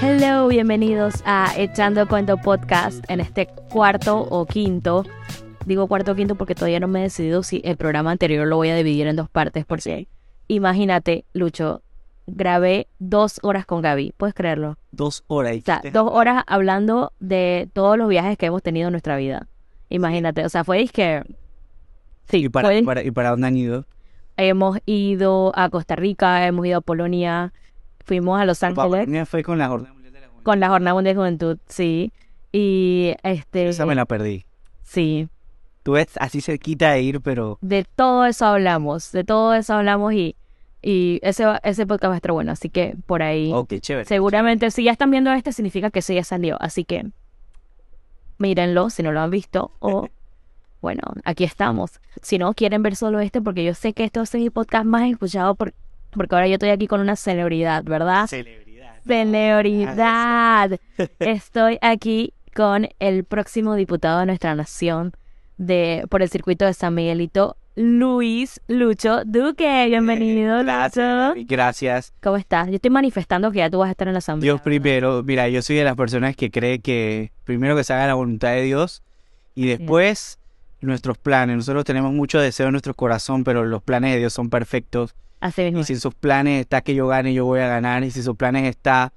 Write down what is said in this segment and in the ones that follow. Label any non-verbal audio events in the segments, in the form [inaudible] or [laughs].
Hello, bienvenidos a Echando Cuento Podcast en este cuarto o quinto. Digo cuarto o quinto porque todavía no me he decidido si el programa anterior lo voy a dividir en dos partes. Porque imagínate, Lucho, grabé dos horas con Gaby. ¿Puedes creerlo? Dos horas. O sea, dos horas hablando de todos los viajes que hemos tenido en nuestra vida. Imagínate, o sea, fue que... Sí, ¿Y para, fue- para- ¿Y para dónde han ido? hemos ido a Costa Rica, hemos ido a Polonia, fuimos a Los Ángeles fue con la Jornada Mundial de la Juventud. con la Jornada Mundial de Juventud, sí. Y este... Esa me la perdí. Sí, Tú ves así cerquita de ir, pero de todo eso hablamos, de todo eso hablamos y, y ese, ese podcast va a estar bueno, así que por ahí... oh, qué chévere. Seguramente si ya están viendo este significa que sí ya salió, así que mírenlo si no lo han visto o [laughs] bueno, aquí estamos. Si no quieren ver solo este porque yo sé que esto es mi podcast más escuchado por, porque ahora yo estoy aquí con una celebridad, ¿verdad? Celebridad. Celebridad. Estoy aquí con el próximo diputado de nuestra nación de por el circuito de San Miguelito, Luis Lucho Duque. Bienvenido, Gracias. Lucho. Gracias. ¿Cómo estás? Yo estoy manifestando que ya tú vas a estar en la asamblea. Dios primero. Mira, yo soy de las personas que cree que primero que se haga la voluntad de Dios y después nuestros planes. Nosotros tenemos mucho deseo en nuestro corazón, pero los planes de Dios son perfectos. Así mismo. Y si en sus planes está que yo gane, yo voy a ganar. Y si en sus planes está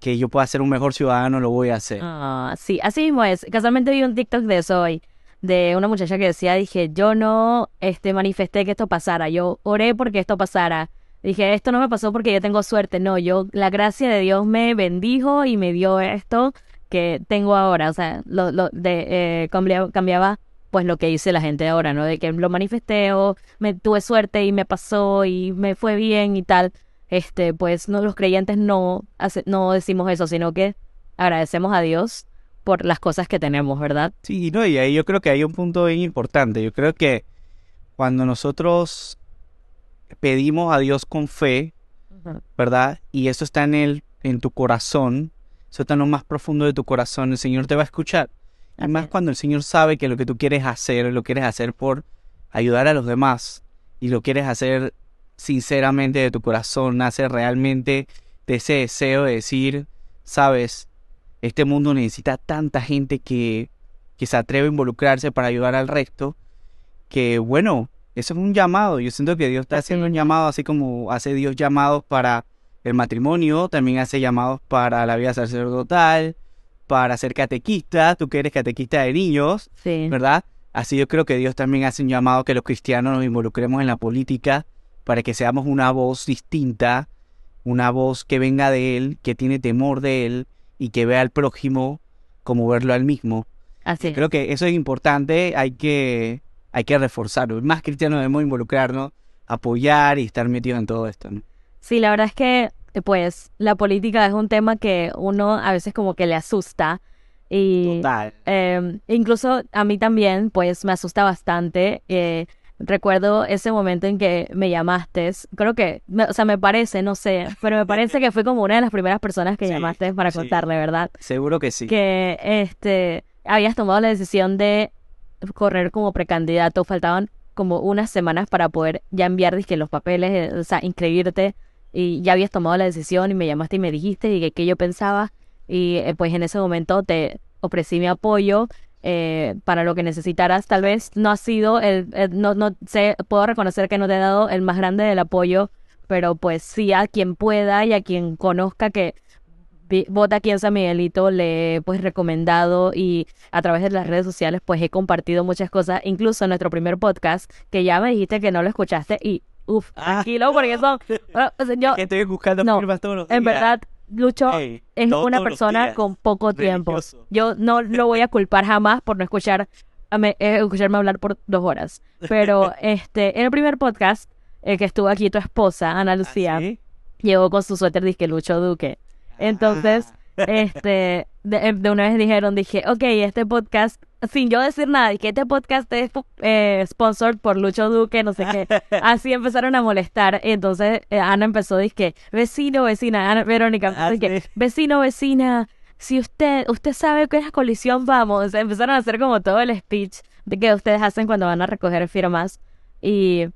que yo pueda ser un mejor ciudadano, lo voy a hacer. Ah, sí, así mismo es. Casualmente vi un TikTok de eso hoy, de una muchacha que decía, dije, yo no este, manifesté que esto pasara, yo oré porque esto pasara. Dije, esto no me pasó porque yo tengo suerte, no, yo, la gracia de Dios me bendijo y me dio esto que tengo ahora. O sea, lo, lo de, eh, cambia- cambiaba pues lo que dice la gente ahora, ¿no? De que lo manifesté o me tuve suerte y me pasó y me fue bien y tal. Este, pues no, los creyentes no, hace- no decimos eso, sino que agradecemos a Dios por las cosas que tenemos, ¿verdad? Sí, no, y ahí yo creo que hay un punto bien importante. Yo creo que cuando nosotros pedimos a Dios con fe, ¿verdad? Y eso está en el, en tu corazón, eso está en lo más profundo de tu corazón, el Señor te va a escuchar. Y más cuando el Señor sabe que lo que tú quieres hacer, lo quieres hacer por ayudar a los demás y lo quieres hacer sinceramente de tu corazón, nace realmente de ese deseo de decir, sabes, este mundo necesita tanta gente que, que se atreve a involucrarse para ayudar al resto, que bueno, eso es un llamado. Yo siento que Dios está haciendo un llamado, así como hace Dios llamados para el matrimonio, también hace llamados para la vida sacerdotal, para ser catequista, tú que eres catequista de niños, Sí. ¿verdad? Así yo creo que Dios también hace un llamado que los cristianos nos involucremos en la política para que seamos una voz distinta, una voz que venga de Él, que tiene temor de Él y que vea al prójimo como verlo al mismo. Así. Creo que eso es importante, hay que, hay que reforzarlo. Más cristianos debemos involucrarnos, apoyar y estar metidos en todo esto. ¿no? Sí, la verdad es que, pues, la política es un tema que uno a veces como que le asusta y Total. eh, incluso a mí también, pues, me asusta bastante. eh, recuerdo ese momento en que me llamaste, creo que, me- o sea, me parece, no sé, pero me parece que fue como una de las primeras personas que Sí, llamaste para sí. contarle, ¿verdad? Seguro que sí. que este habías tomado la decisión de correr como precandidato, faltaban como unas semanas para poder ya enviar los papeles, eh, o sea, inscribirte y ya habías tomado la decisión y me llamaste y me dijiste y qué yo pensaba y eh, pues en ese momento te ofrecí mi apoyo eh, para lo que necesitaras. Tal vez no ha sido el, no, no sé, puedo reconocer que no te he dado el más grande del apoyo, pero pues sí a quien pueda y a quien conozca que vota aquí en San Miguelito, le he pues recomendado y a través de las redes sociales pues he compartido muchas cosas, incluso nuestro primer podcast, que ya me dijiste que no lo escuchaste y uff, Ah. tranquilo porque son, bueno, yo, Que estoy buscando no, todos los en días. verdad, Lucho Ey, es una persona días. con poco tiempo. Religioso. Yo no lo voy a culpar jamás por no escuchar a me- eh, escucharme hablar por dos horas. Pero [laughs] este, en el primer podcast eh, que estuvo aquí tu esposa, Ana ¿Ah, Lucía, sí? llegó con su suéter disque Lucho Duque. Entonces, Ah. Este, de, de una vez dijeron, dije, ok, este podcast, sin yo decir nada, y que este podcast es eh, sponsored por Lucho Duque, no sé qué. [laughs] Así empezaron a molestar. Y entonces eh, Ana empezó, dije, vecino, vecina, Ana, Verónica, Ah, dizque, sí. vecino, vecina, si usted, usted sabe que es la colisión, vamos. Empezaron a hacer como todo el speech de que ustedes hacen cuando van a recoger firmas. Y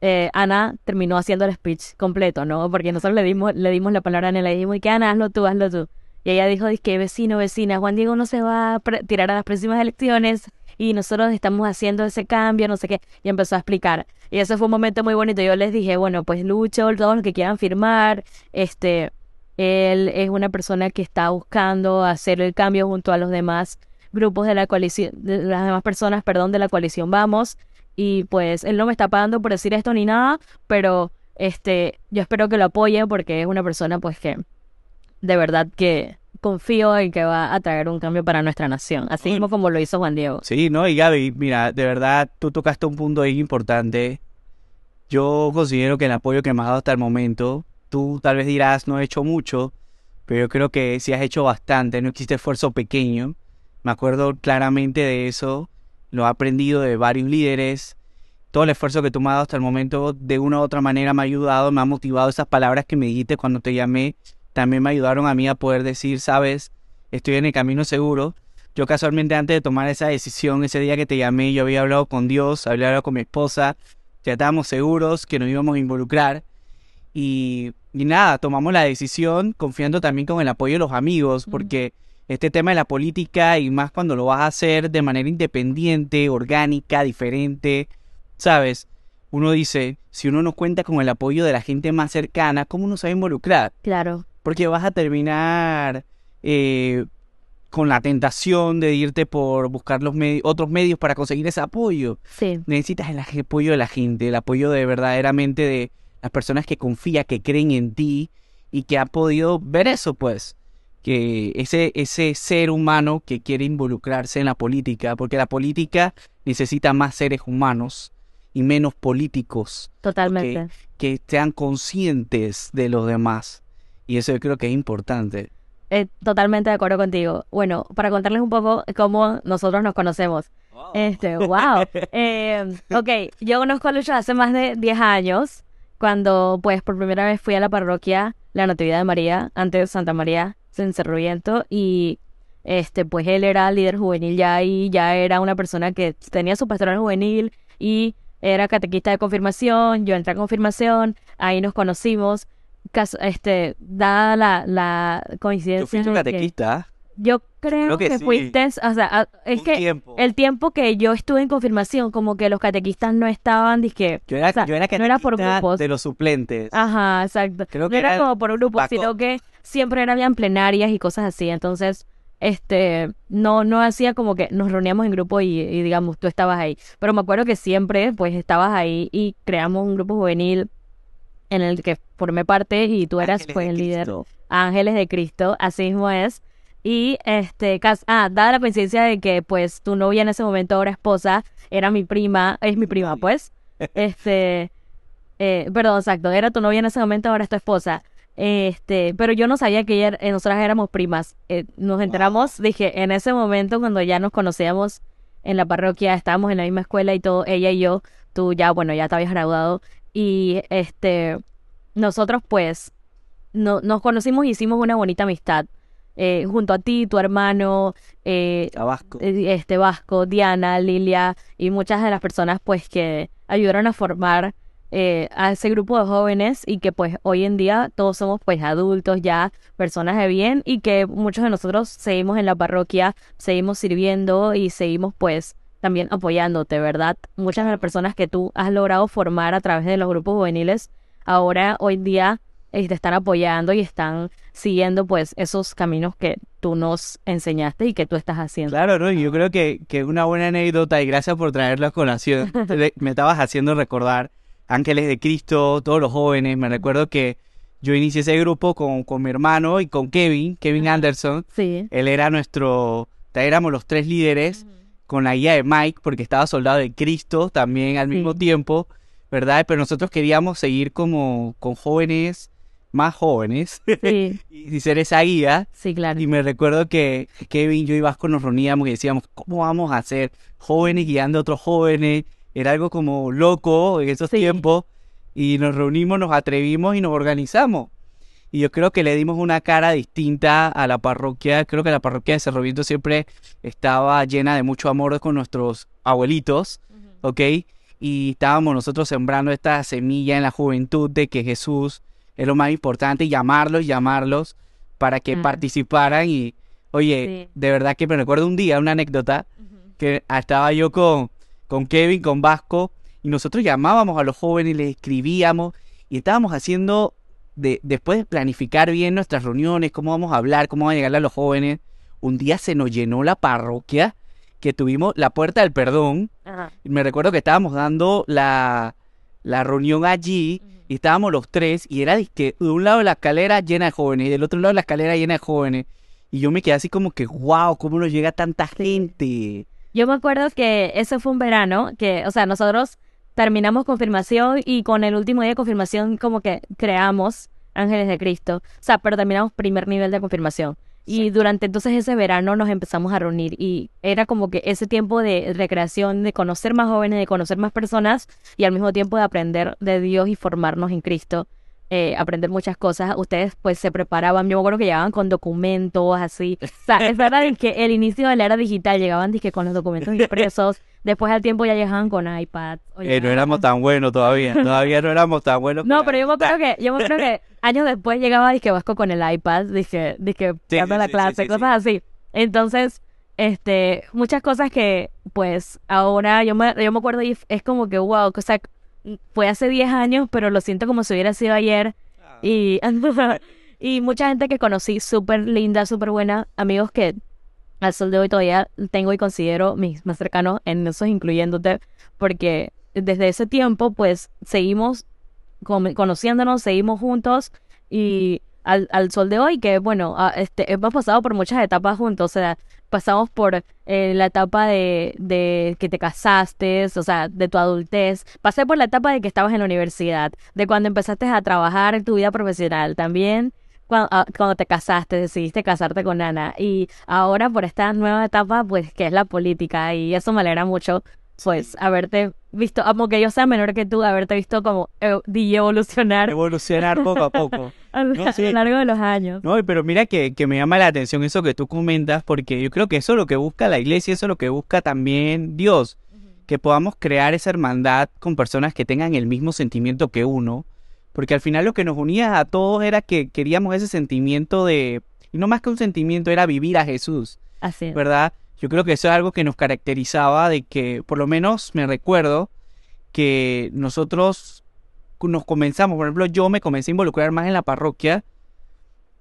eh, Ana terminó haciendo el speech completo, ¿no? Porque nosotros le dimos, le dimos la palabra a Ana y le dijimos, y que Ana, hazlo tú, hazlo tú. Y ella dijo, que vecino, vecina, Juan Diego no se va a tirar a las próximas elecciones y nosotros estamos haciendo ese cambio, no sé qué. Y empezó a explicar. Y ese fue un momento muy bonito. Yo les dije, bueno, pues Lucho, todos los que quieran firmar, este, él es una persona que está buscando hacer el cambio junto a los demás grupos de la coalición, las demás personas, perdón, de la coalición Vamos. Y pues él no me está pagando por decir esto ni nada, pero este, yo espero que lo apoyen porque es una persona pues que de verdad que confío en que va a traer un cambio para nuestra nación, así mismo como lo hizo Juan Diego. Sí, ¿no? Y Gaby, mira, de verdad, tú tocaste un punto ahí importante. Yo considero que el apoyo que me has dado hasta el momento, tú tal vez dirás, no he hecho mucho, pero yo creo que sí has hecho bastante, no existe esfuerzo pequeño. Me acuerdo claramente de eso, lo he aprendido de varios líderes. Todo el esfuerzo que tú me has dado hasta el momento, de una u otra manera me ha ayudado, me ha motivado. Esas palabras que me dijiste cuando te llamé, también me ayudaron a mí a poder decir, sabes, estoy en el camino seguro. Yo casualmente antes de tomar esa decisión, ese día que te llamé, yo había hablado con Dios, había hablado con mi esposa, ya estábamos seguros que nos íbamos a involucrar. Y, y nada, tomamos la decisión confiando también con el apoyo de los amigos, porque este tema de la política y más cuando lo vas a hacer de manera independiente, orgánica, diferente, ¿sabes? Uno dice, si uno no cuenta con el apoyo de la gente más cercana, ¿cómo uno se va a involucrar? Claro, Porque vas a terminar eh, con la tentación de irte por buscar los otros medios para conseguir ese apoyo. sí, Necesitas el apoyo de la gente, el apoyo de verdaderamente de las personas que confían, que creen en ti y que han podido ver eso, pues. Que ese, ese ser humano que quiere involucrarse en la política, porque la política necesita más seres humanos y menos políticos totalmente. que sean conscientes de los demás. Y eso yo creo que es importante. Eh, totalmente de acuerdo contigo. Bueno, para contarles un poco cómo nosotros nos conocemos. Este, wow. [laughs] Eh, ok, yo conozco a Lucho hace más de 10 años, cuando pues por primera vez fui a la parroquia La Natividad de María, antes de Santa María, en Cerro Viento, y este, pues él era líder juvenil ya y ya era una persona que tenía su pastoral juvenil y era catequista de confirmación, yo entré a confirmación, ahí nos conocimos, cas- este, dada la, la coincidencia Yo fui tu de que- catequista. yo creo Creo que que, sí. fuiste, o sea, a- es un que tiempo. el tiempo que yo estuve en confirmación, como que los catequistas no estaban, dizque, Yo era, o sea, yo era no era por grupos. de los suplentes. ajá, exacto. Creo no que era era como por un grupo, Paco. sino que siempre eran habían plenarias y cosas así. Entonces, este, no, no hacía como que nos reuníamos en grupo y, y digamos, tú estabas ahí. Pero me acuerdo que siempre, pues, estabas ahí y creamos un grupo juvenil en el que formé parte y tú eras, Ángeles pues, el líder. Ángeles de Cristo, así mismo es. Y este, cas- ah, dada la coincidencia de que pues tu novia en ese momento, ahora esposa, era mi prima, es mi prima, pues. [laughs] Este, eh, perdón, exacto, era tu novia en ese momento, ahora es tu esposa. Este, pero yo no sabía que ella, eh, nosotras éramos primas. Eh, nos enteramos, dije, en ese momento cuando ya nos conocíamos en la parroquia, estábamos en la misma escuela y todo, ella y yo, tú ya, bueno, ya te habías graduado. Y este, nosotros pues no, nos conocimos y hicimos una bonita amistad. Eh, junto a ti, tu hermano, eh, eh, este Vasco, Diana, Lilia y muchas de las personas pues que ayudaron a formar eh, a ese grupo de jóvenes y que pues hoy en día todos somos pues adultos ya, personas de bien y que muchos de nosotros seguimos en la parroquia, seguimos sirviendo y seguimos pues también apoyándote, ¿verdad? Muchas de las personas que tú has logrado formar a través de los grupos juveniles ahora hoy día eh, te están apoyando y están siguiendo pues esos caminos que tú nos enseñaste y que tú estás haciendo. Claro, ¿no? Y yo creo que, que una buena anécdota y gracias por traerla a colación. [laughs] Me estabas haciendo recordar Ángeles de Cristo, todos los jóvenes. Me recuerdo que yo inicié ese grupo con, con mi hermano y con Kevin, Kevin Anderson. Sí. Él era nuestro, éramos los tres líderes con la guía de Mike, porque estaba soldado de Cristo también al mismo Sí. tiempo, ¿verdad? Pero nosotros queríamos seguir como con jóvenes, más jóvenes, [laughs] Sí, y ser esa guía. sí, claro. Y me recuerdo que Kevin, yo y Vasco nos reuníamos y decíamos, ¿cómo vamos a hacer jóvenes guiando a otros jóvenes? Era algo como loco en esos Sí. tiempos. Y nos reunimos, nos atrevimos y nos organizamos. Y yo creo que le dimos una cara distinta a la parroquia. Creo que la parroquia de Cerro Viento siempre estaba llena de mucho amor con nuestros abuelitos, ¿ok? Y estábamos nosotros sembrando esta semilla en la juventud de que Jesús es lo más importante y llamarlos, llamarlos para que participaran y, oye, Sí. de verdad que me recuerdo un día, una anécdota, que estaba yo con, con Kevin, con Vasco, y nosotros llamábamos a los jóvenes, les escribíamos, y estábamos haciendo, de, después de planificar bien nuestras reuniones, cómo vamos a hablar, cómo vamos a llegarle a los jóvenes, un día se nos llenó la parroquia, que tuvimos la puerta del perdón, Ajá. y me recuerdo que estábamos dando la, la reunión allí, y estábamos los tres, y era que de un lado de la escalera llena de jóvenes, y del otro lado de la escalera llena de jóvenes, y yo me quedé así como que, wow, ¿cómo nos llega tanta gente? Yo me acuerdo que ese fue un verano que, o sea, nosotros terminamos confirmación y con el último día de confirmación como que creamos Ángeles de Cristo. O sea, pero terminamos primer nivel de confirmación. Y durante entonces ese verano nos empezamos a reunir y era como que ese tiempo de recreación, de conocer más jóvenes, de conocer más personas y al mismo tiempo de aprender de Dios y formarnos en Cristo, eh, aprender muchas cosas. Ustedes pues se preparaban, yo me acuerdo que llegaban con documentos así. O sea, es verdad que el inicio de la era digital llegaban dizque, con los documentos impresos, después al tiempo ya llegaban con iPad. Eh, no éramos tan buenos todavía, todavía no éramos tan buenos. no, pero yo me acuerdo que, yo me acuerdo que [laughs] años después llegaba dizque Vasco con el iPad, dije, dije, Sí, dando sí, la clase, sí, cosas así. Entonces, este, muchas cosas que, pues, ahora yo me, yo me acuerdo y es como que, wow, o sea, fue hace 10 años, pero lo siento como si hubiera sido ayer. Y, [laughs] y mucha gente que conocí, súper linda, súper buena, amigos que al sol de hoy todavía tengo y considero mis más cercanos, en esos incluyéndote, porque desde ese tiempo, pues, seguimos conociéndonos, seguimos juntos y al, al sol de hoy, que bueno, ah, este, hemos pasado por muchas etapas juntos, o sea, pasamos por eh, la etapa de, de que te casaste, o sea, de tu adultez, pasé por la etapa de que estabas en la universidad, de cuando empezaste a trabajar en tu vida profesional, también cuando, cuando te casaste, decidiste casarte con Ana, y ahora por esta nueva etapa, pues, que es la política, y eso me alegra mucho, pues, haberte visto, aunque yo sea menor que tú, haberte visto como di- evolucionar Evolucionar poco a [laughs] poco. a, lo No, sí. lo largo de los años. No, pero mira que, que me llama la atención eso que tú comentas, porque yo creo que eso es lo que busca la iglesia, eso es lo que busca también Dios, que podamos crear esa hermandad con personas que tengan el mismo sentimiento que uno, porque al final lo que nos unía a todos era que queríamos ese sentimiento de, y no más que un sentimiento, era vivir a Jesús. Así es. ¿verdad? Yo creo que eso es algo que nos caracterizaba de que, por lo menos me recuerdo que nosotros nos comenzamos, por ejemplo, yo me comencé a involucrar más en la parroquia,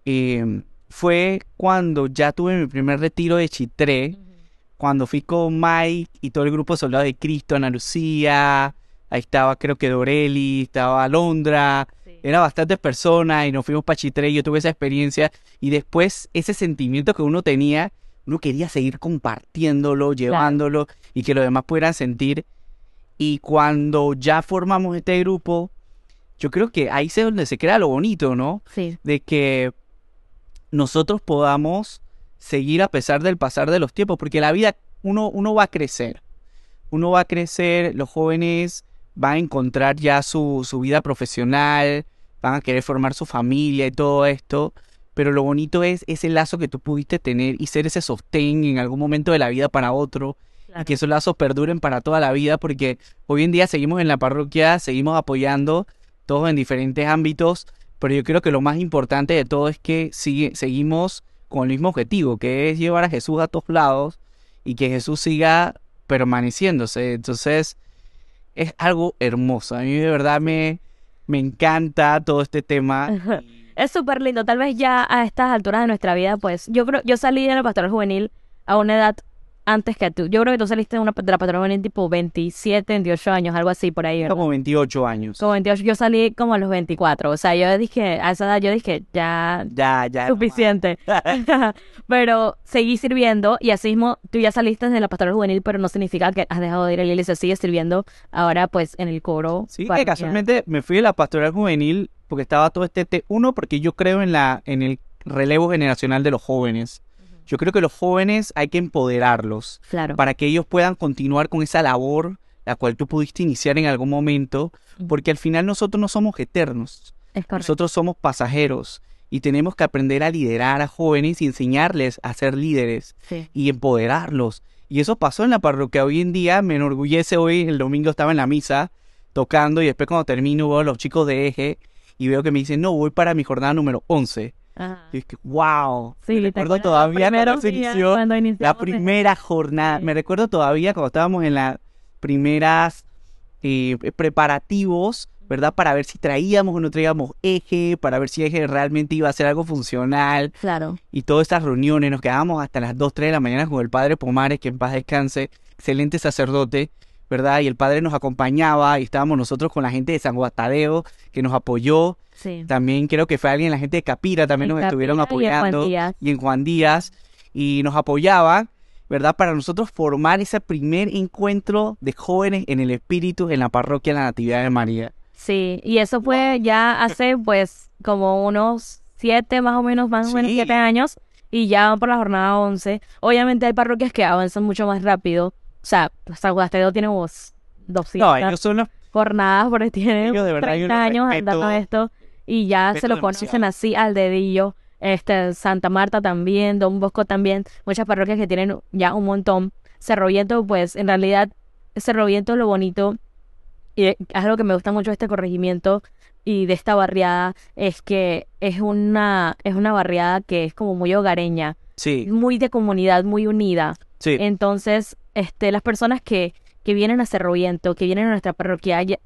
eh, fue cuando ya tuve mi primer retiro de Chitré, cuando fui con Mike y todo el grupo de Soldados de Cristo, Ana Lucía, ahí estaba creo que Doreli, estaba Alondra, Sí. era bastantes personas y nos fuimos para Chitré y yo tuve esa experiencia y después ese sentimiento que uno tenía, uno quería seguir compartiéndolo, llevándolo y que los demás pudieran sentir. Y cuando ya formamos este grupo, yo creo que ahí es donde se crea lo bonito, ¿no? Sí, De que nosotros podamos seguir a pesar del pasar de los tiempos, porque la vida, uno, uno va a crecer, uno va a crecer, los jóvenes van a encontrar ya su, su vida profesional, van a querer formar su familia y todo esto, pero lo bonito es ese lazo que tú pudiste tener y ser ese sostén en algún momento de la vida para otro, y claro. que esos lazos perduren para toda la vida, porque hoy en día seguimos en la parroquia, seguimos apoyando, todos en diferentes ámbitos, pero yo creo que lo más importante de todo es que sigue, seguimos con el mismo objetivo, que es llevar a Jesús a todos lados y que Jesús siga permaneciéndose. Entonces, es algo hermoso. A mí de verdad me, me encanta todo este tema. Es súper lindo. Tal vez ya a estas alturas de nuestra vida, pues yo creo, yo salí de la pastoral juvenil a una edad antes que tú. Yo creo que tú saliste de, una, de la pastoral juvenil tipo 27, 28 años, algo así por ahí. ¿verdad? Como 28 años. Como 28, yo salí como a los 24. O sea, yo dije, a esa edad yo dije, ya, Ya, ya. suficiente. [laughs] [laughs] pero seguí sirviendo y así mismo tú ya saliste de la pastoral juvenil, pero no significa que has dejado de ir a la iglesia, sigues sirviendo ahora pues en el coro. Sí, que parroquial. casualmente me fui de la pastoral juvenil porque estaba todo este te- uno porque yo creo en la en el relevo generacional de los jóvenes. Yo creo que los jóvenes hay que empoderarlos Claro. para que ellos puedan continuar con esa labor la cual tú pudiste iniciar en algún momento, porque al final nosotros no somos eternos, nosotros somos pasajeros y tenemos que aprender a liderar a jóvenes y enseñarles a ser líderes Sí. y empoderarlos. Y eso pasó en la parroquia. Hoy en día me enorgullece. Hoy el domingo estaba en la misa tocando y después cuando termino veo a los chicos de eje y veo que me dicen, no, voy para mi jornada número 11. Ajá. Y es que, wow. Sí, me ¿te recuerdo todavía cuando inició la primera jornada. Sí. Me recuerdo todavía cuando estábamos en las primeras eh, preparativos, ¿verdad? Para ver si traíamos o no traíamos eje, para ver si eje realmente iba a ser algo funcional. Claro. Y todas estas reuniones, nos quedábamos hasta las 2, 3 de la mañana con el padre Pomares, que en paz descanse, excelente sacerdote, ¿verdad? Y el padre nos acompañaba y estábamos nosotros con la gente de San Guatadeo, que nos apoyó. Sí. También creo que fue alguien, la gente de Capira también En nos estuvieron Capilla y en Juan apoyando. Díaz. Y en Juan Díaz. Y nos apoyaban, ¿verdad? Para nosotros formar ese primer encuentro de jóvenes en el espíritu en la parroquia de la Natividad de María. Sí, y eso fue ya hace pues como unos siete más o menos, más o menos siete años, y ya van por la jornada 11. Obviamente hay parroquias que avanzan mucho más rápido. O sea, Guastedeo tiene vos 200 No, ellos son los... jornadas porque tienen Ellos de verdad, yo 30 los años respeto. andando esto y ya se lo conocen demasiado. así al dedillo. Este, Santa Marta también, Don Bosco también, muchas parroquias que tienen ya un montón. Cerro Viento, pues en realidad Cerro Viento lo bonito y es algo que me gusta mucho de este corregimiento y de esta barriada es que es una es una barriada que es como muy hogareña, Sí, muy de comunidad, muy unida. sí. Entonces, este, las personas que, que vienen a Cerro Viento, que vienen a nuestra parroquia, ya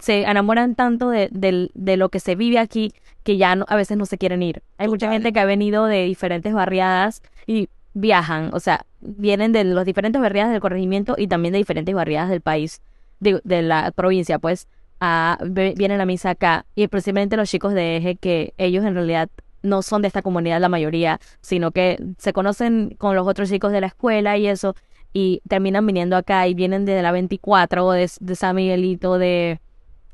se enamoran tanto de, del- de lo que se vive aquí que ya no- a veces no se quieren ir. Hay mucha gente que ha venido de diferentes barriadas y viajan, o sea, vienen de las diferentes barriadas del corregimiento y también de diferentes barriadas del país, de, de la provincia, pues, a, vienen a misa acá. Y principalmente los chicos de Eje, que ellos en realidad no son de esta comunidad la mayoría, sino que se conocen con los otros chicos de la escuela y eso, y terminan viniendo acá y vienen de la 24 o de, de San Miguelito, de,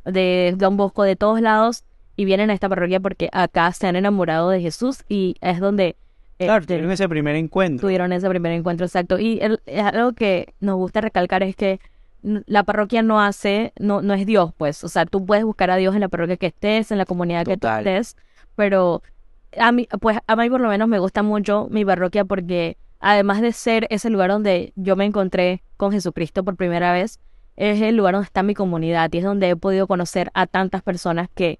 de Don Bosco, de todos lados, y vienen a esta parroquia porque acá se han enamorado de Jesús y es donde Claro, este, tuvieron ese primer encuentro. tuvieron ese primer encuentro exacto. Y el- es algo que nos gusta recalcar es que la parroquia no hace, no, no es Dios, pues. O sea, tú puedes buscar a Dios en la parroquia que estés, en la comunidad que tú estés, pero a mí, pues a mí por lo menos me gusta mucho mi parroquia porque además de ser ese lugar donde yo me encontré con Jesucristo por primera vez, es el lugar donde está mi comunidad y es donde he podido conocer a tantas personas que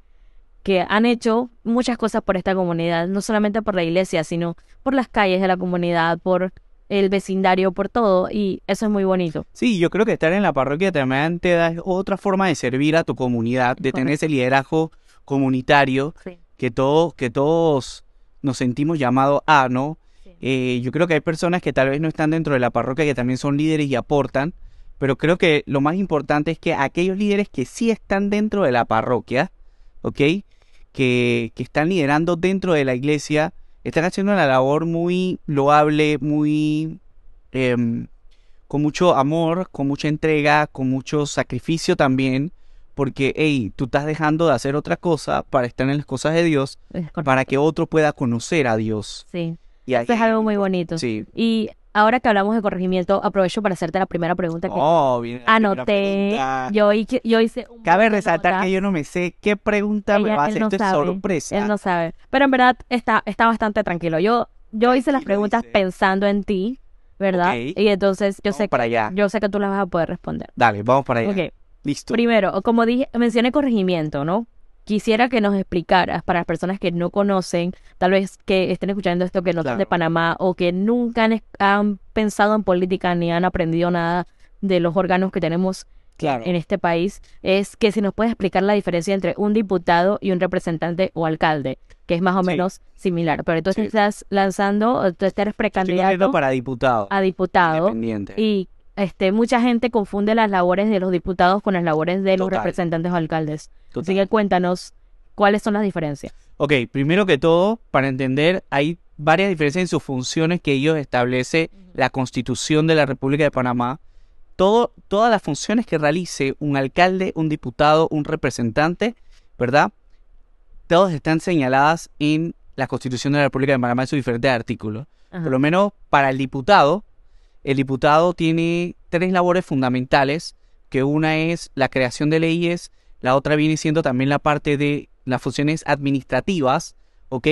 que han hecho muchas cosas por esta comunidad, no solamente por la iglesia, sino por las calles de la comunidad, por el vecindario, por todo, y eso es muy bonito. Sí, yo creo que estar en la parroquia también te da otra forma de servir a tu comunidad, de tener ese liderazgo comunitario Sí. que todos, que todos nos sentimos llamados a, ¿no? Eh, yo creo que hay personas que tal vez no están dentro de la parroquia que también son líderes y aportan, pero creo que lo más importante es que aquellos líderes que sí están dentro de la parroquia, ¿ok? Que, que están liderando dentro de la iglesia, están haciendo una labor muy loable, muy... em, con mucho amor, con mucha entrega, con mucho sacrificio también, porque, hey, tú estás dejando de hacer otra cosa para estar en las cosas de Dios, para que otro pueda conocer a Dios. Sí, Y ahí- eso es algo muy bonito. Sí. Y ahora que hablamos de corregimiento, aprovecho para hacerte la primera pregunta que Oh, primera anoté. pregunta. Yo, yo hice un Cabe resaltar que yo no me sé qué pregunta me va a hacer. no Esto es sabe, sorpresa. Él no sabe. Pero en verdad está, está bastante tranquilo. Yo, yo hice las preguntas dice. pensando en ti, ¿verdad? Ok. Y entonces yo Vamos sé, para allá. yo sé que tú las vas a poder responder. Dale, vamos para allá. Ok. Listo. Primero, como dije, mencioné corregimiento, ¿no? Quisiera que nos explicaras para las personas que no conocen, tal vez que estén escuchando esto que no son de Claro. Panamá o que nunca han, han pensado en política ni han aprendido nada de los órganos que tenemos Claro. en este país, es que si nos puedes explicar la diferencia entre un diputado y un representante o alcalde, que es más o Sí. menos similar. Pero tú Sí. estás lanzando, tú eres Estoy precandidato para diputado. a diputado Independiente. y este mucha gente confunde las labores de los diputados con las labores de los Total. representantes o alcaldes. Total. Así que cuéntanos cuáles son las diferencias. Ok, primero que todo, para entender, hay varias diferencias en sus funciones que ellos establece la Constitución de la República de Panamá. Todo, todas las funciones que realice un alcalde, un diputado, un representante, ¿verdad? Todas están señaladas en la Constitución de la República de Panamá en sus diferentes artículos. Ajá. Por lo menos para el diputado, el diputado tiene tres labores fundamentales, que una es la creación de leyes, la otra viene siendo también la parte de las funciones administrativas, ¿ok?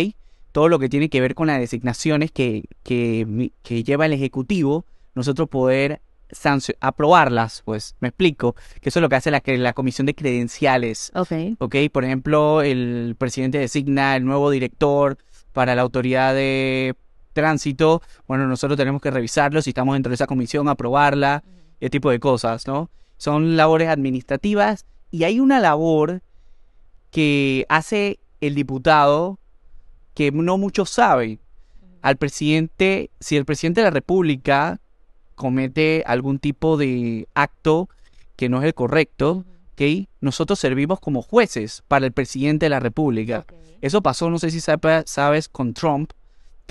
Todo lo que tiene que ver con las designaciones que, que, que lleva el Ejecutivo, nosotros poder aprobarlas, pues, me explico, que eso es lo que hace la, la Comisión de Credenciales, Ok. ¿ok? Por ejemplo, el presidente designa el nuevo director para la autoridad de tránsito, bueno, nosotros tenemos que revisarlo si estamos dentro de esa comisión, aprobarla, ese tipo de cosas, ¿no? Son labores administrativas y hay una labor que hace el diputado que no muchos saben. Al presidente, si el presidente de la República comete algún tipo de acto que no es el correcto, ¿ok? nosotros servimos como jueces para el presidente de la República. Eso pasó, no sé si sabes, con Trump,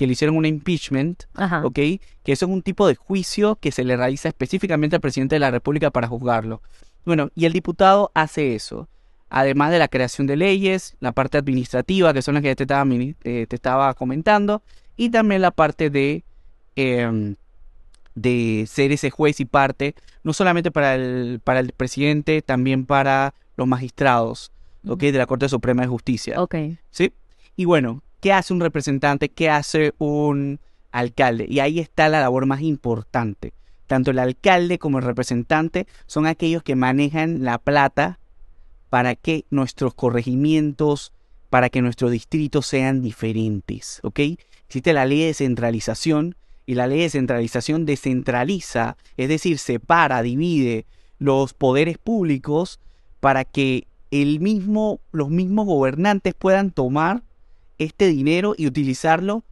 que le hicieron un impeachment, Ajá. ¿ok? Que eso es un tipo de juicio que se le realiza específicamente al presidente de la República para juzgarlo. Bueno, y el diputado hace eso. Además de la creación de leyes, la parte administrativa, que son las que te estaba, eh, te estaba comentando, y también la parte de, em, de ser ese juez y parte, no solamente para el, para el presidente, también para los magistrados, ¿ok? De la Corte Suprema de Justicia. Ok. ¿Sí? Y bueno, ¿qué hace un representante? ¿Qué hace un alcalde? Y ahí está la labor más importante. Tanto el alcalde como el representante son aquellos que manejan la plata para que nuestros corregimientos, para que nuestros distritos sean diferentes. ¿Ok? Existe la ley de descentralización y la ley de descentralización descentraliza, es decir, separa, divide los poderes públicos para que el mismo, los mismos gobernantes puedan tomar este dinero y utilizarlo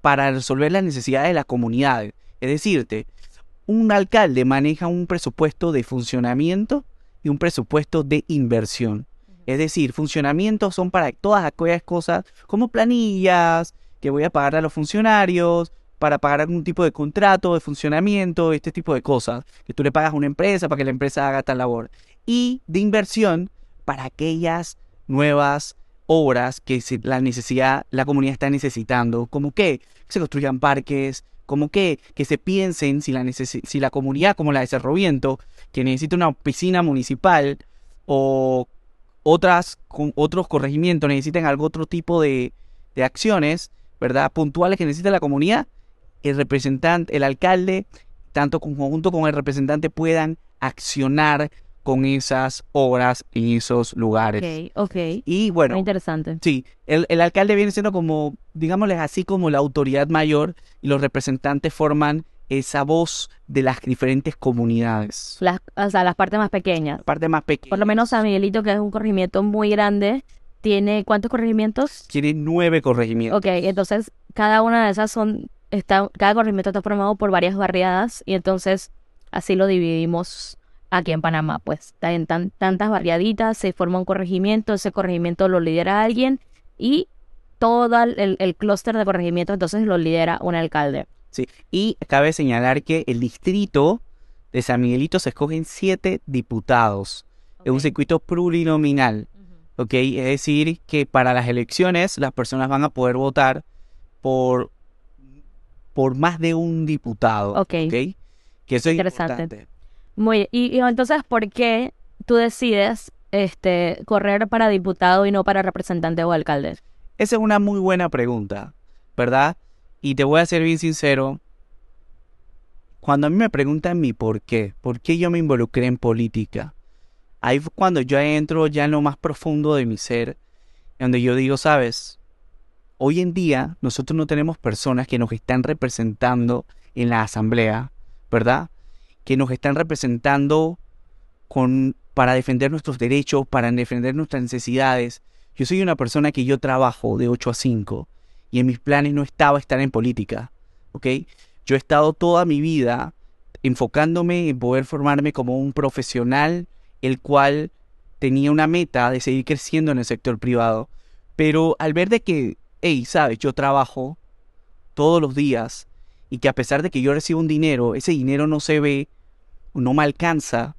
para resolver las necesidades de la comunidad. Es decirte, un alcalde maneja un presupuesto de funcionamiento y un presupuesto de inversión. Es decir, funcionamiento son para todas aquellas cosas como planillas, que voy a pagar a los funcionarios, para pagar algún tipo de contrato de funcionamiento, este tipo de cosas, que tú le pagas a una empresa para que la empresa haga tal labor. Y de inversión para aquellas nuevas obras que la necesidad, la comunidad está necesitando, como que se construyan parques, como que, que se piensen si la, necesi- si la comunidad como la de Cerro Viento, que necesita una piscina municipal o otras, con otros corregimientos necesitan algún otro tipo de, de acciones, ¿verdad? Puntuales que necesita la comunidad, el representante, el alcalde, tanto conjunto con el representante puedan accionar con esas obras en esos lugares. Ok, ok. Y bueno, Muy interesante. Sí, el, el alcalde viene siendo como, digámosles así, como la autoridad mayor y los representantes forman esa voz de las diferentes comunidades. Las, o sea, las partes más pequeñas. La parte más pequeña. Por lo menos San Miguelito, que es un corregimiento muy grande, tiene ¿cuántos corregimientos? Tiene nueve corregimientos. Ok, entonces cada una de esas son, está, cada corregimiento está formado por varias barriadas y entonces así lo dividimos aquí en Panamá, pues en tan, tantas barriaditas se forma un corregimiento, ese corregimiento lo lidera alguien y todo el, clúster de corregimientos entonces lo lidera un alcalde. Sí. Y cabe señalar que el distrito de San Miguelito se escogen siete diputados. Es un circuito plurinominal. ¿ok? Es decir, que para las elecciones las personas van a poder votar por, por más de un diputado. Ok. Que eso es Interesante. importante. Muy, y, y entonces, ¿por qué tú decides este correr para diputado y no para representante o alcalde? Esa es una muy buena pregunta, ¿verdad? Y te voy a ser bien sincero. Cuando a mí me preguntan mi por qué, por qué yo me involucré en política, ahí fue cuando yo entro ya en lo más profundo de mi ser, donde yo digo, sabes, hoy en día nosotros no tenemos personas que nos están representando en la asamblea, ¿verdad? Que nos están representando con, para defender nuestros derechos, para defender nuestras necesidades. Yo soy una persona que yo trabajo de 8 a 5 y en mis planes no estaba estar en política, ¿ok? Yo he estado toda mi vida enfocándome en poder formarme como un profesional, el cual tenía una meta de seguir creciendo en el sector privado. Pero al ver de que, hey, sabes, yo trabajo todos los días y que a pesar de que yo recibo un dinero, ese dinero no se ve, no me alcanza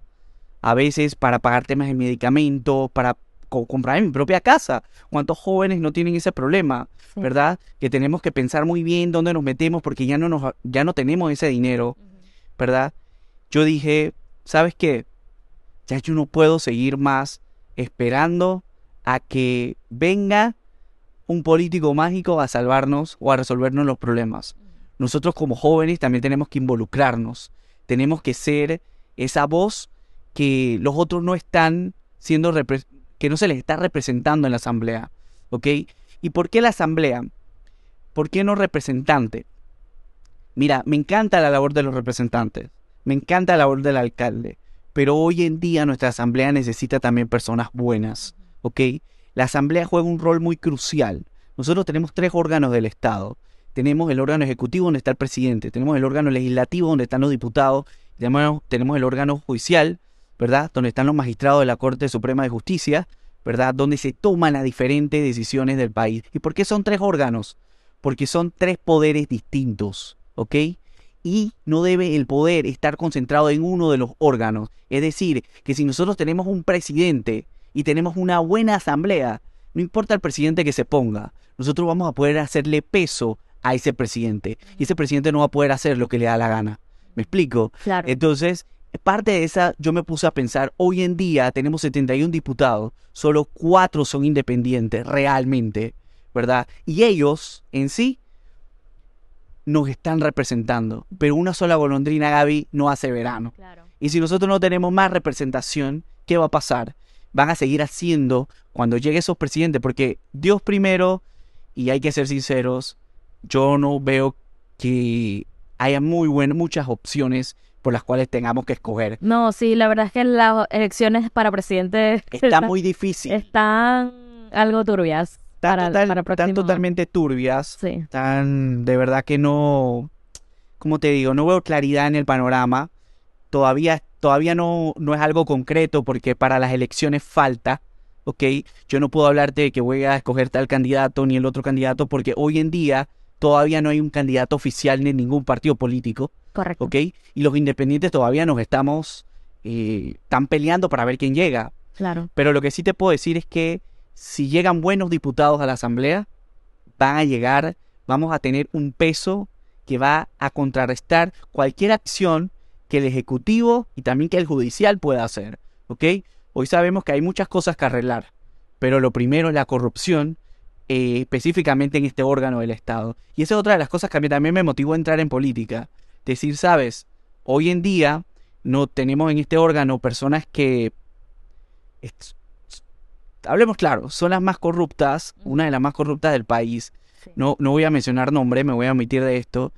a veces para pagar temas de medicamentos, para co- comprar mi propia casa. ¿Cuántos jóvenes no tienen ese problema? Sí. ¿Verdad? Que tenemos que pensar muy bien dónde nos metemos porque ya no, nos, ya no tenemos ese dinero, ¿verdad? Yo dije, ¿sabes qué? Ya yo no puedo seguir más esperando a que venga un político mágico a salvarnos o a resolvernos los problemas. Nosotros como jóvenes también tenemos que involucrarnos. Tenemos que ser esa voz que los otros no están siendo que no se les está representando en la asamblea, ¿ok? ¿Y por qué la asamblea? ¿Por qué no representante? Mira, me encanta la labor de los representantes, me encanta la labor del alcalde, pero hoy en día nuestra asamblea necesita también personas buenas, ¿ok? La asamblea juega un rol muy crucial. Nosotros tenemos tres órganos del Estado. Tenemos el órgano ejecutivo donde está el presidente, tenemos el órgano legislativo donde están los diputados, tenemos, tenemos el órgano judicial, ¿verdad? Donde están los magistrados de la Corte Suprema de Justicia, ¿verdad? Donde se toman las diferentes decisiones del país. ¿Y por qué son tres órganos? Porque son tres poderes distintos, ¿ok? Y no debe el poder estar concentrado en uno de los órganos. Es decir, que si nosotros tenemos un presidente y tenemos una buena asamblea, no importa el presidente que se ponga, nosotros vamos a poder hacerle peso a ese presidente. Y ese presidente no va a poder hacer lo que le da la gana. ¿Me explico? Claro. Entonces, parte de esa, yo me puse a pensar, hoy en día tenemos 71 diputados, solo cuatro son independientes realmente, ¿verdad? Y ellos en sí nos están representando, pero una sola golondrina, Gaby, no hace verano. Claro. Y si nosotros no tenemos más representación, ¿qué va a pasar? Van a seguir haciendo cuando lleguen esos presidentes, porque Dios primero, y hay que ser sinceros, yo no veo que haya muy buenas, muchas opciones por las cuales tengamos que escoger. No, sí, la verdad es que las elecciones para presidente [laughs] Está muy difícil. están algo turbias. Están, para- total- para el están totalmente turbias. Sí, Están, de verdad que no, como te digo, no veo claridad en el panorama. Todavía, todavía no, no es algo concreto porque para las elecciones falta, ¿ok? Yo no puedo hablarte de que voy a escoger tal candidato ni el otro candidato porque hoy en día todavía no hay un candidato oficial ni ningún partido político, correcto. ¿ok? Y los independientes todavía nos estamos, eh, están peleando para ver quién llega. Claro. Pero lo que sí te puedo decir es que si llegan buenos diputados a la Asamblea, van a llegar, vamos a tener un peso que va a contrarrestar cualquier acción que el Ejecutivo y también que el Judicial pueda hacer. ¿Ok? Hoy sabemos que hay muchas cosas que arreglar, pero lo primero es la corrupción, eh, específicamente en este órgano del Estado. Y esa es otra de las cosas que a mí también me motivó a entrar en política. Decir, sabes, hoy en día no tenemos en este órgano personas que hablemos claro, son las más corruptas, una de las más corruptas del país. Sí. No, no voy a mencionar nombre, me voy a omitir de esto.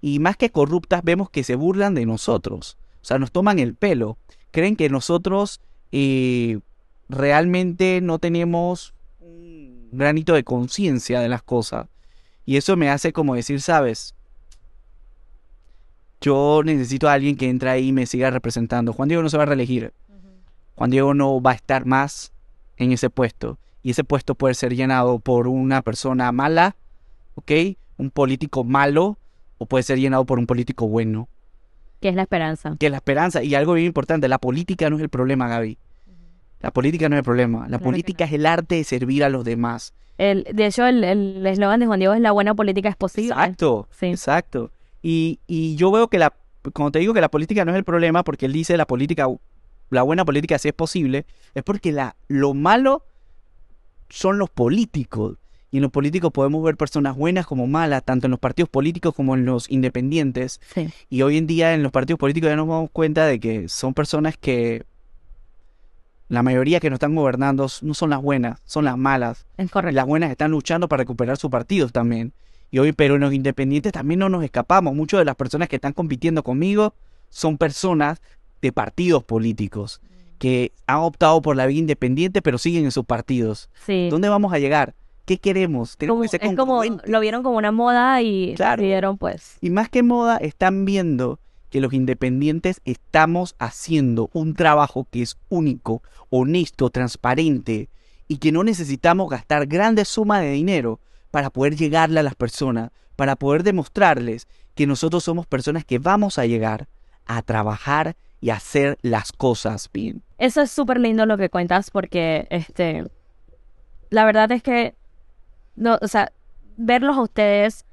Y más que corruptas, vemos que se burlan de nosotros. O sea, nos toman el pelo. Creen que nosotros eh, realmente no tenemos granito de conciencia de las cosas. Y eso me hace como decir, sabes, yo necesito a alguien que entre ahí y me siga representando. Juan Diego no se va a reelegir. Juan Diego no va a estar más en ese puesto. Y ese puesto puede ser llenado por una persona mala, ¿ok? Un político malo, o puede ser llenado por un político bueno. Que es la esperanza. Que es la esperanza. Y algo bien importante, la política no es el problema, Gaby. La política no es el problema. La Claro política no. es el arte de servir a los demás. El, de hecho, el el eslogan de Juan Diego es la buena política es posible. Exacto. Sí. Exacto. Y, y yo veo que la, como te digo que la política no es el problema, porque él dice la política, la buena política sí es posible, es porque la, lo malo son los políticos. Y en los políticos podemos ver personas buenas como malas, tanto en los partidos políticos como en los independientes. Sí. Y hoy en día en los partidos políticos ya nos damos cuenta de que son personas que la mayoría que nos están gobernando no son las buenas, son las malas. Es correcto. las buenas están luchando para recuperar sus partidos también. Y hoy, pero en los independientes también no nos escapamos. Muchas de las personas que están compitiendo conmigo son personas de partidos políticos que han optado por la vía independiente, pero siguen en sus partidos. Sí. ¿Dónde vamos a llegar? ¿Qué queremos? Tenemos Como- que ser es como lo vieron como una moda y Claro. decidieron pues. Y más que moda, están viendo que los independientes estamos haciendo un trabajo que es único, honesto, transparente y que no necesitamos gastar grandes sumas de dinero para poder llegarle a las personas, para poder demostrarles que nosotros somos personas que vamos a llegar a trabajar y hacer las cosas bien. Eso es súper lindo lo que cuentas porque, este, la verdad es que, no, o sea, verlos a ustedes,